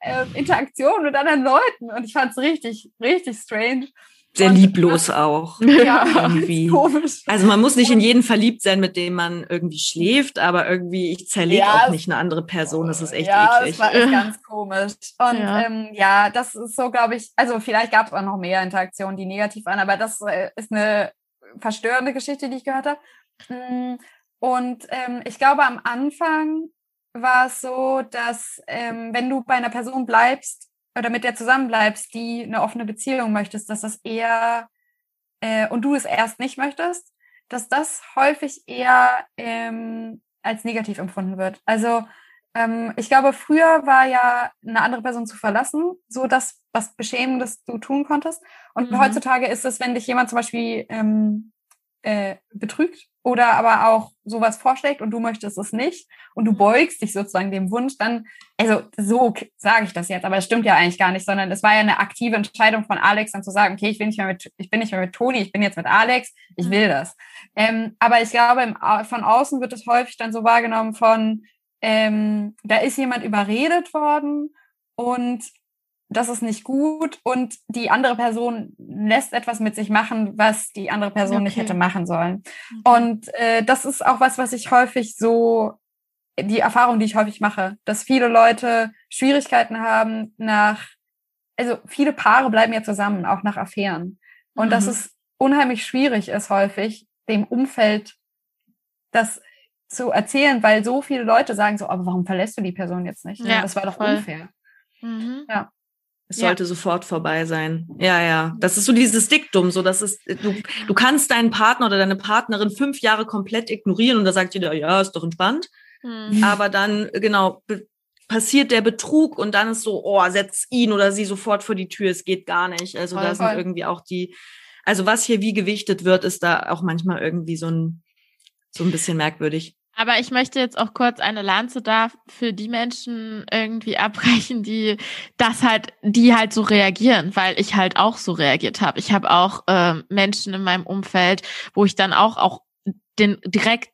äh, Interaktion mit anderen Leuten? Und ich fand es richtig, richtig strange sehr lieblos auch. Ja, irgendwie. Komisch. Also man muss nicht in jeden verliebt sein, mit dem man irgendwie schläft, aber irgendwie, ich zerlege ja, auch nicht eine andere Person. Das ist echt ja, eklig. Ja, das war ganz komisch. Und ja, ähm, ja das ist so, glaube ich, also vielleicht gab es auch noch mehr Interaktionen, die negativ waren, aber das äh, ist eine verstörende Geschichte, die ich gehört habe. Mm, und ähm, ich glaube, am Anfang war es so, dass ähm, wenn du bei einer Person bleibst, oder mit der zusammenbleibst, die eine offene Beziehung möchtest, dass das eher äh, und du es erst nicht möchtest, dass das häufig eher ähm, als negativ empfunden wird. Also ähm, ich glaube, früher war ja eine andere Person zu verlassen, so das, was Beschämendes du tun konntest. Und mhm. heutzutage ist es, wenn dich jemand zum Beispiel ähm, äh, betrügt oder aber auch sowas vorschlägt und du möchtest es nicht und du beugst dich sozusagen dem Wunsch, dann, also so sage ich das jetzt, aber es stimmt ja eigentlich gar nicht, sondern es war ja eine aktive Entscheidung von Alex, dann zu sagen, okay, ich bin nicht mehr mit, ich bin nicht mehr mit Toni, ich bin jetzt mit Alex, ich will das. Ähm, aber ich glaube, im, von außen wird es häufig dann so wahrgenommen von, ähm, da ist jemand überredet worden und das ist nicht gut und die andere Person lässt etwas mit sich machen, was die andere Person okay. nicht hätte machen sollen. Okay. Und äh, das ist auch was, was ich häufig so, die Erfahrung, die ich häufig mache, dass viele Leute Schwierigkeiten haben nach, also viele Paare bleiben ja zusammen, auch nach Affären. Und mhm. dass es unheimlich schwierig ist häufig, dem Umfeld das zu erzählen, weil so viele Leute sagen so, aber warum verlässt du die Person jetzt nicht? Ja, das war doch voll. unfair. Mhm. Ja. Es ja. sollte sofort vorbei sein. Ja, ja. Das ist so dieses Diktum, so dass es, du, du kannst deinen Partner oder deine Partnerin fünf Jahre komplett ignorieren und da sagt jeder, ja, ist doch entspannt. Mhm. Aber dann, genau, passiert der Betrug und dann ist so, oh, setz ihn oder sie sofort vor die Tür, es geht gar nicht. Also voll, da sind voll. irgendwie auch die, also was hier wie gewichtet wird, ist da auch manchmal irgendwie so ein, so ein bisschen merkwürdig. Aber ich möchte jetzt auch kurz eine Lanze da für die Menschen irgendwie abbrechen, die das halt, die halt so reagieren, weil ich halt auch so reagiert habe. Ich habe auch äh, Menschen in meinem Umfeld, wo ich dann auch auch den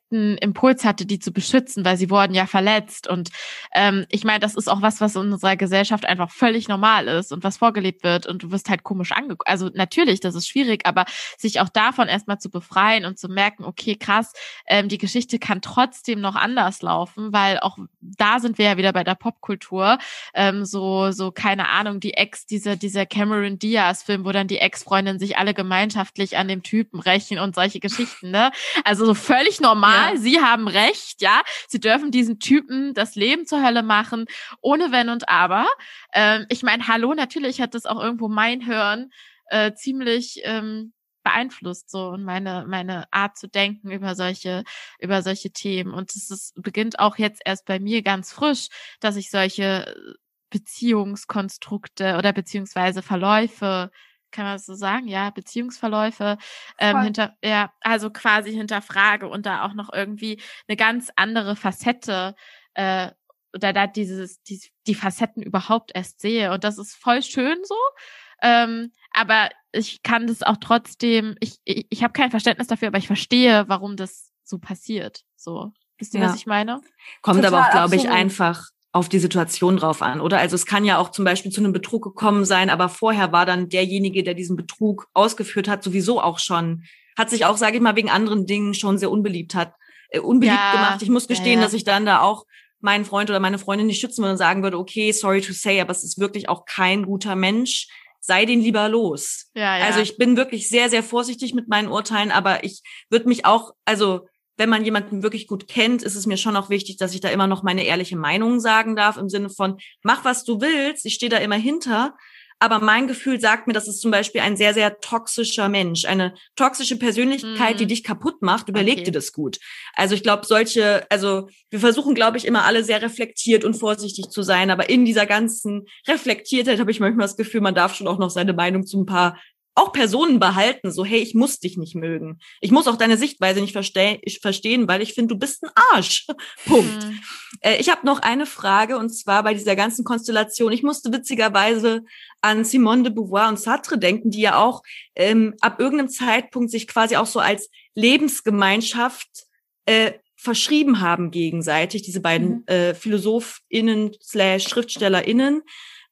direkten Impuls hatte, die zu beschützen, weil sie wurden ja verletzt. Und ähm, ich meine, das ist auch was, was in unserer Gesellschaft einfach völlig normal ist und was vorgelebt wird. Und du wirst halt komisch angeguckt. Also natürlich, das ist schwierig, aber sich auch davon erstmal zu befreien und zu merken, okay, krass, ähm, die Geschichte kann trotzdem noch anders laufen, weil auch da sind wir ja wieder bei der Popkultur. Ähm, so, so, keine Ahnung, die Ex, dieser, dieser Cameron Diaz-Film, wo dann die Ex-Freundinnen sich alle gemeinschaftlich an dem Typen rächen und solche Geschichten, ne? Also so völlig normal. Ja. Sie haben recht, ja. Sie dürfen diesen Typen das Leben zur Hölle machen, ohne Wenn und Aber. Ähm, ich meine, hallo, natürlich hat das auch irgendwo mein Hören äh, ziemlich ähm, beeinflusst so und meine meine Art zu denken über solche über solche Themen und es ist, beginnt auch jetzt erst bei mir ganz frisch, dass ich solche Beziehungskonstrukte oder beziehungsweise Verläufe kann man das so sagen, ja, Beziehungsverläufe ähm, hinter, ja, also quasi hinterfrage und da auch noch irgendwie eine ganz andere Facette äh, oder da dieses, die, die Facetten überhaupt erst sehe. Und das ist voll schön so. Ähm, aber ich kann das auch trotzdem, ich, ich, ich habe kein Verständnis dafür, aber ich verstehe, warum das so passiert. So. Wisst ihr, ja. was ich meine? Kommt Total, aber auch, glaube ich, einfach auf die Situation drauf an, oder? Also es kann ja auch zum Beispiel zu einem Betrug gekommen sein, aber vorher war dann derjenige, der diesen Betrug ausgeführt hat, sowieso auch schon, hat sich auch, sage ich mal, wegen anderen Dingen schon sehr unbeliebt hat, äh, unbeliebt ja, gemacht. Ich muss gestehen, ja, dass ich dann da auch meinen Freund oder meine Freundin nicht schützen würde und sagen würde, okay, sorry to say, aber es ist wirklich auch kein guter Mensch. Sei den lieber los. Ja, ja. Also ich bin wirklich sehr, sehr vorsichtig mit meinen Urteilen, aber ich würde mich auch, also wenn man jemanden wirklich gut kennt, ist es mir schon auch wichtig, dass ich da immer noch meine ehrliche Meinung sagen darf, im Sinne von, mach was du willst, ich stehe da immer hinter. Aber mein Gefühl sagt mir, das ist zum Beispiel ein sehr, sehr toxischer Mensch, eine toxische Persönlichkeit, mhm. die dich kaputt macht. Überleg okay. dir das gut. Also ich glaube, solche, also wir versuchen, glaube ich, immer alle sehr reflektiert und vorsichtig zu sein. Aber in dieser ganzen Reflektiertheit habe ich manchmal das Gefühl, man darf schon auch noch seine Meinung zu ein paar auch Personen behalten, so, hey, ich muss dich nicht mögen. Ich muss auch deine Sichtweise nicht verste ich verstehen, weil ich finde, du bist ein Arsch. Punkt. Mhm. Äh, ich habe noch eine Frage und zwar bei dieser ganzen Konstellation. Ich musste witzigerweise an Simone de Beauvoir und Sartre denken, die ja auch ähm, ab irgendeinem Zeitpunkt sich quasi auch so als Lebensgemeinschaft äh, verschrieben haben gegenseitig, diese beiden mhm. äh, PhilosophInnen slash SchriftstellerInnen,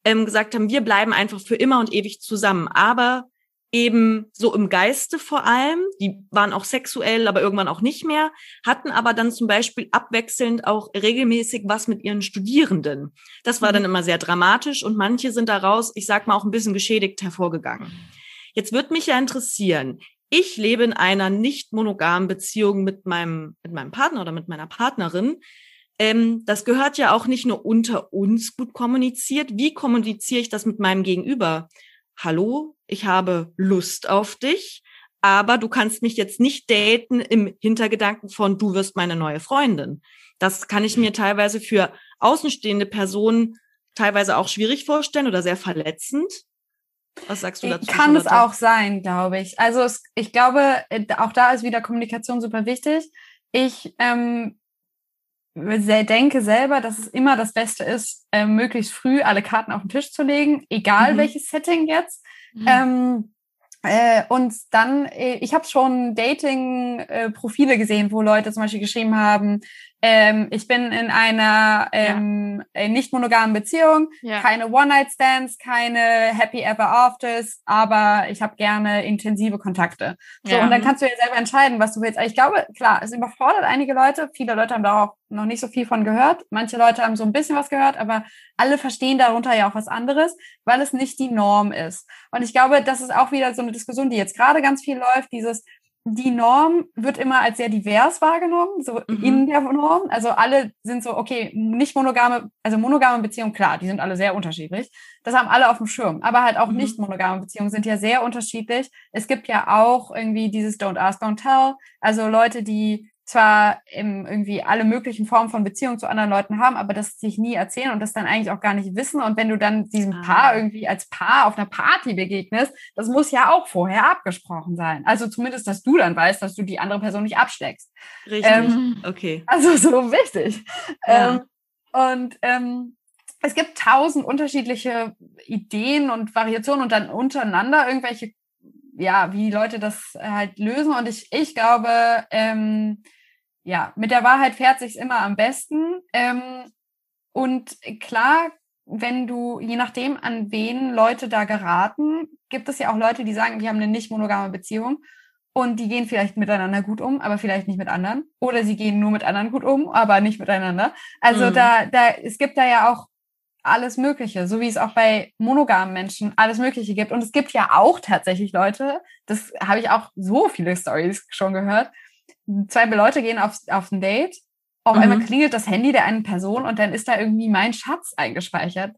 ähm, gesagt haben, wir bleiben einfach für immer und ewig zusammen. Aber eben so im Geiste vor allem, die waren auch sexuell, aber irgendwann auch nicht mehr, hatten aber dann zum Beispiel abwechselnd auch regelmäßig was mit ihren Studierenden. Das war dann mhm. immer sehr dramatisch und manche sind daraus, ich sag mal, auch ein bisschen geschädigt hervorgegangen. Jetzt wird mich ja interessieren, ich lebe in einer nicht monogamen Beziehung mit meinem, mit meinem Partner oder mit meiner Partnerin. Ähm, das gehört ja auch nicht nur unter uns gut kommuniziert. Wie kommuniziere ich das mit meinem Gegenüber? Hallo, ich habe Lust auf dich, aber du kannst mich jetzt nicht daten im Hintergedanken von, du wirst meine neue Freundin. Das kann ich mir teilweise für außenstehende Personen teilweise auch schwierig vorstellen oder sehr verletzend. Was sagst du dazu? Kann es auch sein, glaube ich. Also es, ich glaube, äh, auch da ist wieder Kommunikation super wichtig. Ich ähm, denke selber, dass es immer das Beste ist, äh, möglichst früh alle Karten auf den Tisch zu legen, egal mhm. welches Setting jetzt. Mhm. Ähm, äh, und dann, äh, ich habe schon Dating-Profile äh, gesehen, wo Leute zum Beispiel geschrieben haben, ähm, ich bin in einer ähm, ja. Äh, nicht monogamen Beziehung, ja. keine One-Night-Stands, keine Happy Ever Afters, aber ich habe gerne intensive Kontakte. So, ja. und dann kannst du ja selber entscheiden, was du willst. Ich glaube, klar, es überfordert einige Leute. Viele Leute haben da auch noch nicht so viel von gehört. Manche Leute haben so ein bisschen was gehört, aber alle verstehen darunter ja auch was anderes, weil es nicht die Norm ist. Und ich glaube, das ist auch wieder so eine Diskussion, die jetzt gerade ganz viel läuft, dieses die Norm wird immer als sehr divers wahrgenommen, so mhm. in der Norm. Also alle sind so, okay, nicht monogame, also monogame Beziehungen, klar, die sind alle sehr unterschiedlich. Das haben alle auf dem Schirm. Aber halt auch mhm. nicht monogame Beziehungen sind ja sehr unterschiedlich. Es gibt ja auch irgendwie dieses Don't Ask, Don't Tell. Also Leute, die zwar im, irgendwie alle möglichen Formen von Beziehungen zu anderen Leuten haben, aber das sich nie erzählen und das dann eigentlich auch gar nicht wissen. Und wenn du dann diesem ah. Paar irgendwie als Paar auf einer Party begegnest, das muss ja auch vorher abgesprochen sein. Also zumindest, dass du dann weißt, dass du die andere Person nicht absteckst. Richtig, ähm, okay. Also so wichtig. Ja. Ähm, und ähm, es gibt tausend unterschiedliche Ideen und Variationen und dann untereinander irgendwelche ja, wie Leute das halt lösen. Und ich, ich glaube, ähm, ja, mit der Wahrheit fährt sich's immer am besten. Ähm, und klar, wenn du, je nachdem, an wen Leute da geraten, gibt es ja auch Leute, die sagen, die haben eine nicht monogame Beziehung und die gehen vielleicht miteinander gut um, aber vielleicht nicht mit anderen. Oder sie gehen nur mit anderen gut um, aber nicht miteinander. Also mhm. da, da, es gibt da ja auch alles Mögliche, so wie es auch bei monogamen Menschen alles Mögliche gibt. Und es gibt ja auch tatsächlich Leute, das habe ich auch so viele Stories schon gehört, zwei Leute gehen auf, auf ein Date, auf mhm. einmal klingelt das Handy der einen Person und dann ist da irgendwie mein Schatz eingespeichert,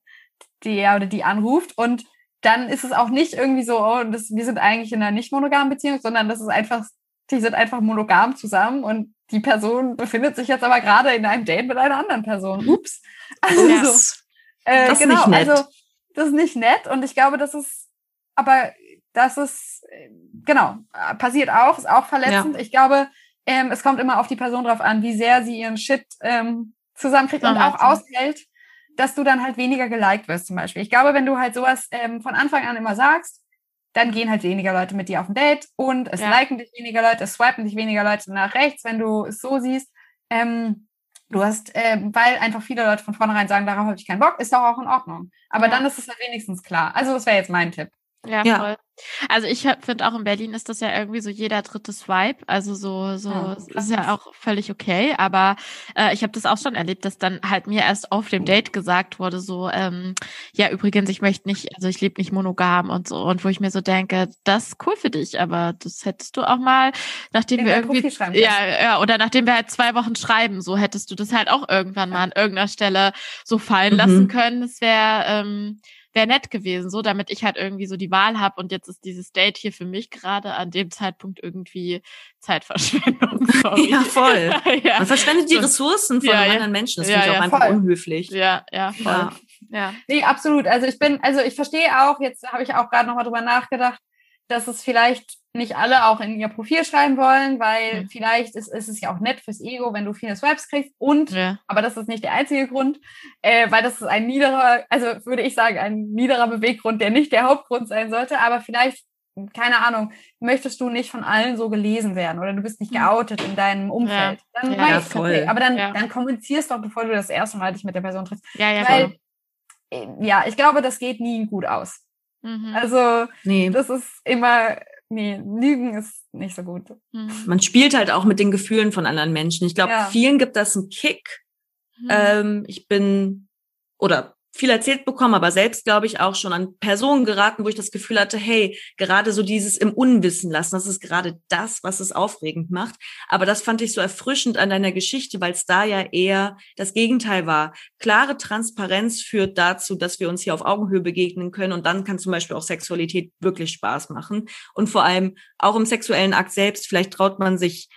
der oder die anruft und dann ist es auch nicht irgendwie so, oh, das, wir sind eigentlich in einer nicht monogamen Beziehung, sondern das ist einfach, die sind einfach monogam zusammen und die Person befindet sich jetzt aber gerade in einem Date mit einer anderen Person. Ups. Also, yes. äh, das genau, ist nicht nett. also das ist nicht nett und ich glaube, das ist, aber das ist, äh, genau, passiert auch, ist auch verletzend. Ja. Ich glaube, ähm, es kommt immer auf die Person drauf an, wie sehr sie ihren Shit ähm, zusammenkriegt und auch aushält, dass du dann halt weniger geliked wirst zum Beispiel. Ich glaube, wenn du halt sowas ähm, von Anfang an immer sagst, dann gehen halt weniger Leute mit dir auf ein Date und es ja. liken dich weniger Leute, es swipen dich weniger Leute nach rechts, wenn du es so siehst. Ähm, du hast, äh, weil einfach viele Leute von vornherein sagen, darauf habe ich keinen Bock, ist doch auch in Ordnung. Aber ja. dann ist es halt wenigstens klar. Also das wäre jetzt mein Tipp. Ja, ja, voll. Also ich finde auch in Berlin ist das ja irgendwie so jeder dritte Swipe. Also so, so ja, ist ja auch völlig okay. Aber äh, ich habe das auch schon erlebt, dass dann halt mir erst auf dem Date gesagt wurde, so, ähm, ja, übrigens, ich möchte nicht, also ich lebe nicht monogam und so. Und wo ich mir so denke, das ist cool für dich, aber das hättest du auch mal, nachdem in wir irgendwie. Ja, ja, oder nachdem wir halt zwei Wochen schreiben, so hättest du das halt auch irgendwann mal an irgendeiner Stelle so fallen mhm. lassen können. Das wäre ähm, wäre nett gewesen, so damit ich halt irgendwie so die Wahl habe und jetzt ist dieses Date hier für mich gerade an dem Zeitpunkt irgendwie Zeitverschwendung. Sorry. ja, voll. ja. Man verschwendet die Ressourcen von ja, anderen ja. Menschen. Das ja, finde ich auch einfach voll. unhöflich. Ja, ja, voll. Ja. ja. Nee, absolut. Also ich bin, also ich verstehe auch, jetzt habe ich auch gerade nochmal drüber nachgedacht, dass es vielleicht nicht alle auch in ihr Profil schreiben wollen, weil mhm. vielleicht ist, ist, es ja auch nett fürs Ego, wenn du viele Swipes kriegst. Und, ja. aber das ist nicht der einzige Grund, äh, weil das ist ein niederer, also würde ich sagen, ein niederer Beweggrund, der nicht der Hauptgrund sein sollte. Aber vielleicht, keine Ahnung, möchtest du nicht von allen so gelesen werden oder du bist nicht mhm. geoutet in deinem Umfeld. Ja. Dann ja, voll. Okay. Aber dann, ja. dann kommunizierst doch, bevor du das erste Mal dich mit der Person triffst. Ja, ja, weil, voll. Äh, ja, ich glaube, das geht nie gut aus. Mhm. Also, nee. das ist immer, nee, Lügen ist nicht so gut. Mhm. Man spielt halt auch mit den Gefühlen von anderen Menschen. Ich glaube, ja. vielen gibt das einen Kick. Mhm. Ähm, ich bin, oder viel erzählt bekommen, aber selbst glaube ich auch schon an Personen geraten, wo ich das Gefühl hatte, hey, gerade so dieses im Unwissen lassen, das ist gerade das, was es aufregend macht. Aber das fand ich so erfrischend an deiner Geschichte, weil es da ja eher das Gegenteil war. Klare Transparenz führt dazu, dass wir uns hier auf Augenhöhe begegnen können und dann kann zum Beispiel auch Sexualität wirklich Spaß machen. Und vor allem auch im sexuellen Akt selbst, vielleicht traut man sich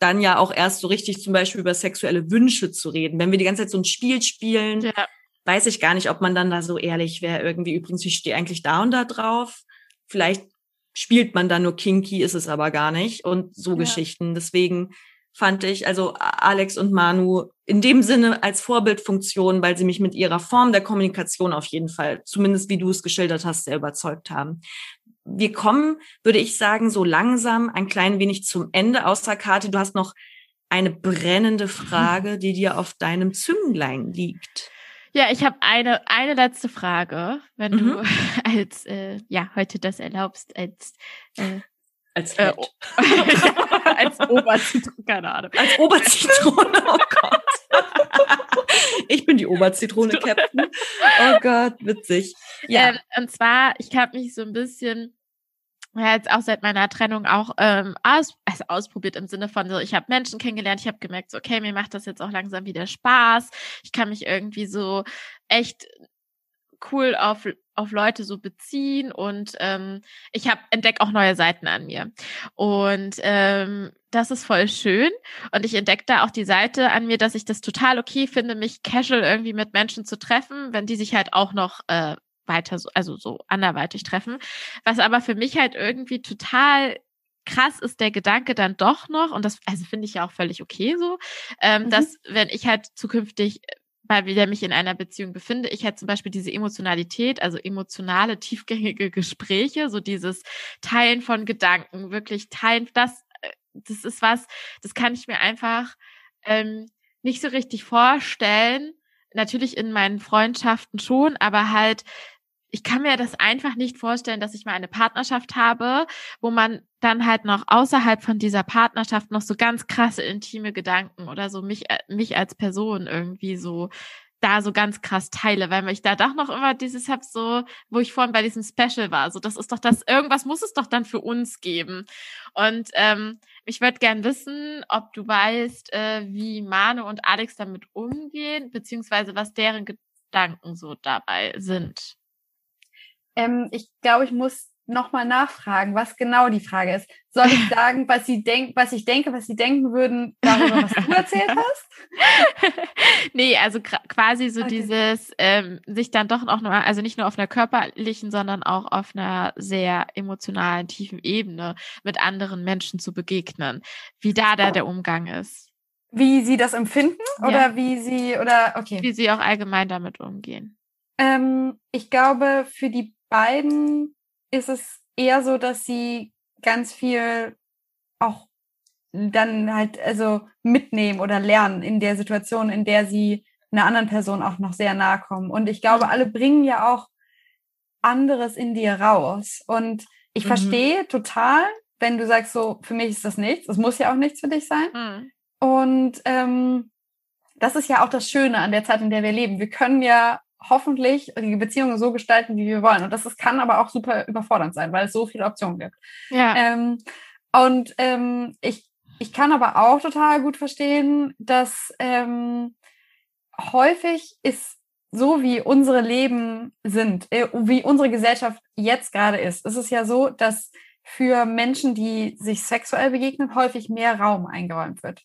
dann ja auch erst so richtig zum Beispiel über sexuelle Wünsche zu reden. Wenn wir die ganze Zeit so ein Spiel spielen, ja weiß ich gar nicht, ob man dann da so ehrlich wäre. Irgendwie übrigens, ich stehe eigentlich da und da drauf. Vielleicht spielt man da nur kinky, ist es aber gar nicht. Und so ja. Geschichten. Deswegen fand ich, also Alex und Manu in dem Sinne als Vorbildfunktion, weil sie mich mit ihrer Form der Kommunikation auf jeden Fall, zumindest wie du es geschildert hast, sehr überzeugt haben. Wir kommen, würde ich sagen, so langsam ein klein wenig zum Ende. Außer Kati, du hast noch eine brennende Frage, die dir auf deinem Zünglein liegt. Ja, ich habe eine, eine letzte Frage, wenn mhm. du als, äh, ja, heute das erlaubst, als, äh, als äh, als Oberzitrone, keine Ahnung. Als Oberzitrone, oh Gott. ich bin die Oberzitrone, Captain. Oh Gott, witzig. Ja. Ähm, und zwar, ich habe mich so ein bisschen ja, jetzt auch seit meiner Trennung auch ähm, aus, also ausprobiert im Sinne von so, ich habe Menschen kennengelernt, ich habe gemerkt, so, okay, mir macht das jetzt auch langsam wieder Spaß. Ich kann mich irgendwie so echt cool auf, auf Leute so beziehen und ähm, ich habe entdecke auch neue Seiten an mir. Und ähm, das ist voll schön. Und ich entdecke da auch die Seite an mir, dass ich das total okay finde, mich casual irgendwie mit Menschen zu treffen, wenn die sich halt auch noch äh, weiter, so, also so anderweitig treffen. Was aber für mich halt irgendwie total krass ist der Gedanke dann doch noch, und das also finde ich ja auch völlig okay so, ähm, mhm. dass wenn ich halt zukünftig weil wieder mich in einer Beziehung befinde, ich halt zum Beispiel diese Emotionalität, also emotionale, tiefgängige Gespräche, so dieses Teilen von Gedanken, wirklich teilen, das, äh, das ist was, das kann ich mir einfach ähm, nicht so richtig vorstellen. Natürlich in meinen Freundschaften schon, aber halt ich kann mir das einfach nicht vorstellen, dass ich mal eine Partnerschaft habe, wo man dann halt noch außerhalb von dieser Partnerschaft noch so ganz krasse intime Gedanken oder so mich, äh, mich als Person irgendwie so da so ganz krass teile, weil ich da doch noch immer dieses hab so, wo ich vorhin bei diesem Special war, so das ist doch das, irgendwas muss es doch dann für uns geben. Und ähm, ich würde gern wissen, ob du weißt, äh, wie Manu und Alex damit umgehen, beziehungsweise was deren Gedanken so dabei sind. Ähm, ich glaube, ich muss nochmal nachfragen, was genau die Frage ist. Soll ich sagen, was sie denkt, was ich denke, was sie denken würden, darüber, was du erzählt hast? nee, also quasi so okay. dieses, ähm, sich dann doch noch, also nicht nur auf einer körperlichen, sondern auch auf einer sehr emotionalen, tiefen Ebene mit anderen Menschen zu begegnen. Wie da da der Umgang ist. Wie sie das empfinden oder ja. wie sie, oder, okay. Wie sie auch allgemein damit umgehen. Ähm, ich glaube, für die beiden ist es eher so, dass sie ganz viel auch dann halt also mitnehmen oder lernen in der Situation, in der sie einer anderen Person auch noch sehr nahe kommen. Und ich glaube, alle bringen ja auch anderes in dir raus. Und ich mhm. verstehe total, wenn du sagst, so, für mich ist das nichts. Es muss ja auch nichts für dich sein. Mhm. Und ähm, das ist ja auch das Schöne an der Zeit, in der wir leben. Wir können ja hoffentlich die Beziehungen so gestalten, wie wir wollen. Und das ist, kann aber auch super überfordernd sein, weil es so viele Optionen gibt. Ja. Ähm, und ähm, ich, ich kann aber auch total gut verstehen, dass ähm, häufig ist so, wie unsere Leben sind, äh, wie unsere Gesellschaft jetzt gerade ist, ist es ja so, dass für Menschen, die sich sexuell begegnen, häufig mehr Raum eingeräumt wird.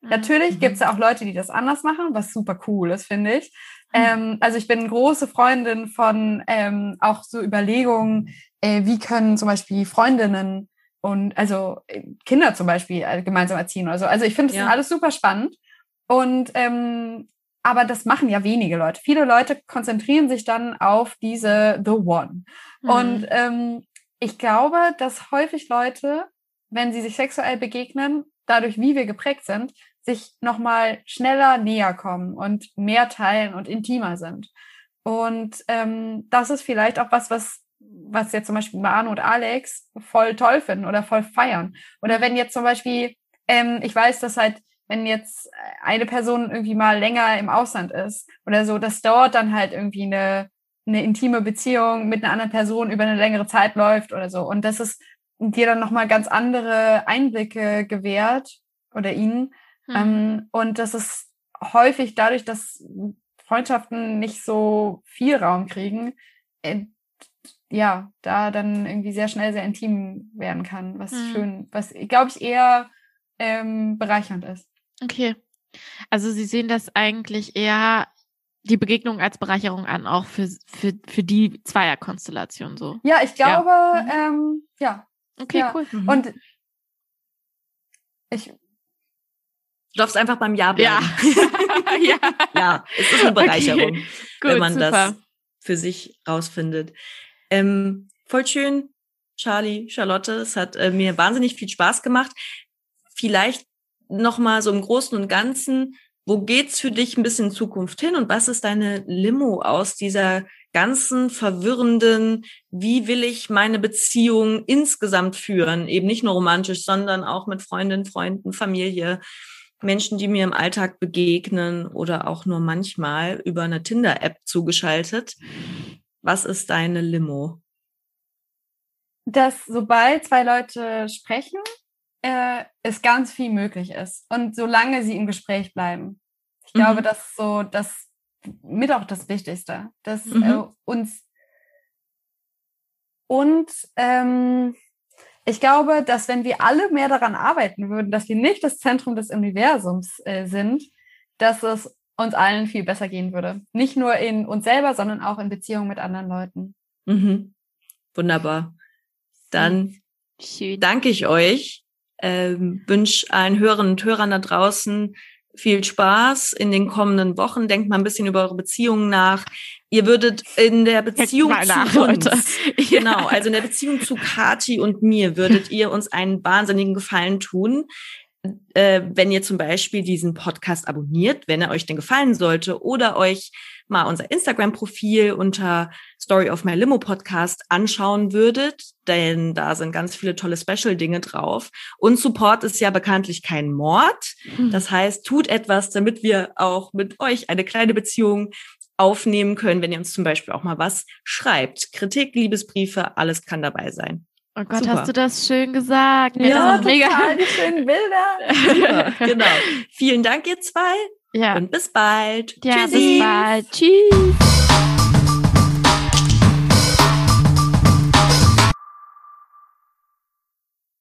Mhm. Natürlich mhm. gibt es ja auch Leute, die das anders machen, was super cool ist, finde ich. Ähm, also ich bin große Freundin von ähm, auch so Überlegungen, äh, wie können zum Beispiel Freundinnen und also äh, Kinder zum Beispiel äh, gemeinsam erziehen oder so. Also ich finde das ja. alles super spannend. Und ähm, aber das machen ja wenige Leute. Viele Leute konzentrieren sich dann auf diese The One. Mhm. Und ähm, ich glaube, dass häufig Leute, wenn sie sich sexuell begegnen, dadurch, wie wir geprägt sind, sich nochmal schneller näher kommen und mehr teilen und intimer sind. Und ähm, das ist vielleicht auch was, was, was jetzt zum Beispiel Manu und Alex voll toll finden oder voll feiern. Oder wenn jetzt zum Beispiel, ähm, ich weiß, dass halt, wenn jetzt eine Person irgendwie mal länger im Ausland ist oder so, dass dort dann halt irgendwie eine, eine intime Beziehung mit einer anderen Person über eine längere Zeit läuft oder so. Und das ist dir dann nochmal ganz andere Einblicke gewährt oder ihnen, Mhm. Ähm, und das ist häufig dadurch, dass Freundschaften nicht so viel Raum kriegen, äh, ja, da dann irgendwie sehr schnell sehr intim werden kann, was mhm. schön, was, glaube ich, eher ähm, bereichernd ist. Okay. Also Sie sehen das eigentlich eher die Begegnung als Bereicherung an, auch für, für, für die Zweierkonstellation so. Ja, ich glaube, ja. Mhm. Ähm, ja. Okay, ja. cool. Mhm. Und ich Du darfst einfach beim Ja bleiben. Ja, ja. ja es ist eine Bereicherung, okay. Gut, wenn man super. das für sich rausfindet. Ähm, voll schön, Charlie, Charlotte. Es hat äh, mir wahnsinnig viel Spaß gemacht. Vielleicht noch mal so im Großen und Ganzen, wo geht's für dich ein bisschen in Zukunft hin und was ist deine Limo aus dieser ganzen verwirrenden, wie will ich meine Beziehung insgesamt führen, eben nicht nur romantisch, sondern auch mit Freundinnen, Freunden, Familie. Menschen, die mir im Alltag begegnen oder auch nur manchmal über eine Tinder-App zugeschaltet. Was ist deine Limo? dass sobald zwei Leute sprechen, äh, es ganz viel möglich ist. Und solange sie im Gespräch bleiben. Ich mhm. glaube, das ist so das mit auch das Wichtigste, dass mhm. äh, uns und ähm, ich glaube, dass wenn wir alle mehr daran arbeiten würden, dass wir nicht das Zentrum des Universums äh, sind, dass es uns allen viel besser gehen würde. Nicht nur in uns selber, sondern auch in Beziehungen mit anderen Leuten. Mhm. Wunderbar. Dann Schön. danke ich euch, ähm, wünsche allen Hörerinnen und Hörern da draußen viel Spaß in den kommenden Wochen. Denkt mal ein bisschen über eure Beziehungen nach. Ihr würdet in der Beziehung zu nach, uns, genau, also in der Beziehung zu Kati und mir würdet ihr uns einen wahnsinnigen Gefallen tun, äh, wenn ihr zum Beispiel diesen Podcast abonniert, wenn er euch denn gefallen sollte, oder euch mal unser Instagram-Profil unter Story of My Limo Podcast anschauen würdet, denn da sind ganz viele tolle Special-Dinge drauf. Und Support ist ja bekanntlich kein Mord. Hm. Das heißt, tut etwas, damit wir auch mit euch eine kleine Beziehung aufnehmen können, wenn ihr uns zum Beispiel auch mal was schreibt. Kritik, Liebesbriefe, alles kann dabei sein. Oh Gott, Super. hast du das schön gesagt. Ja, total die schönen Bilder. Super, genau. Vielen Dank, ihr zwei. Ja. Und bis bald. Ja, Tschüssi. bis bald. Tschüss.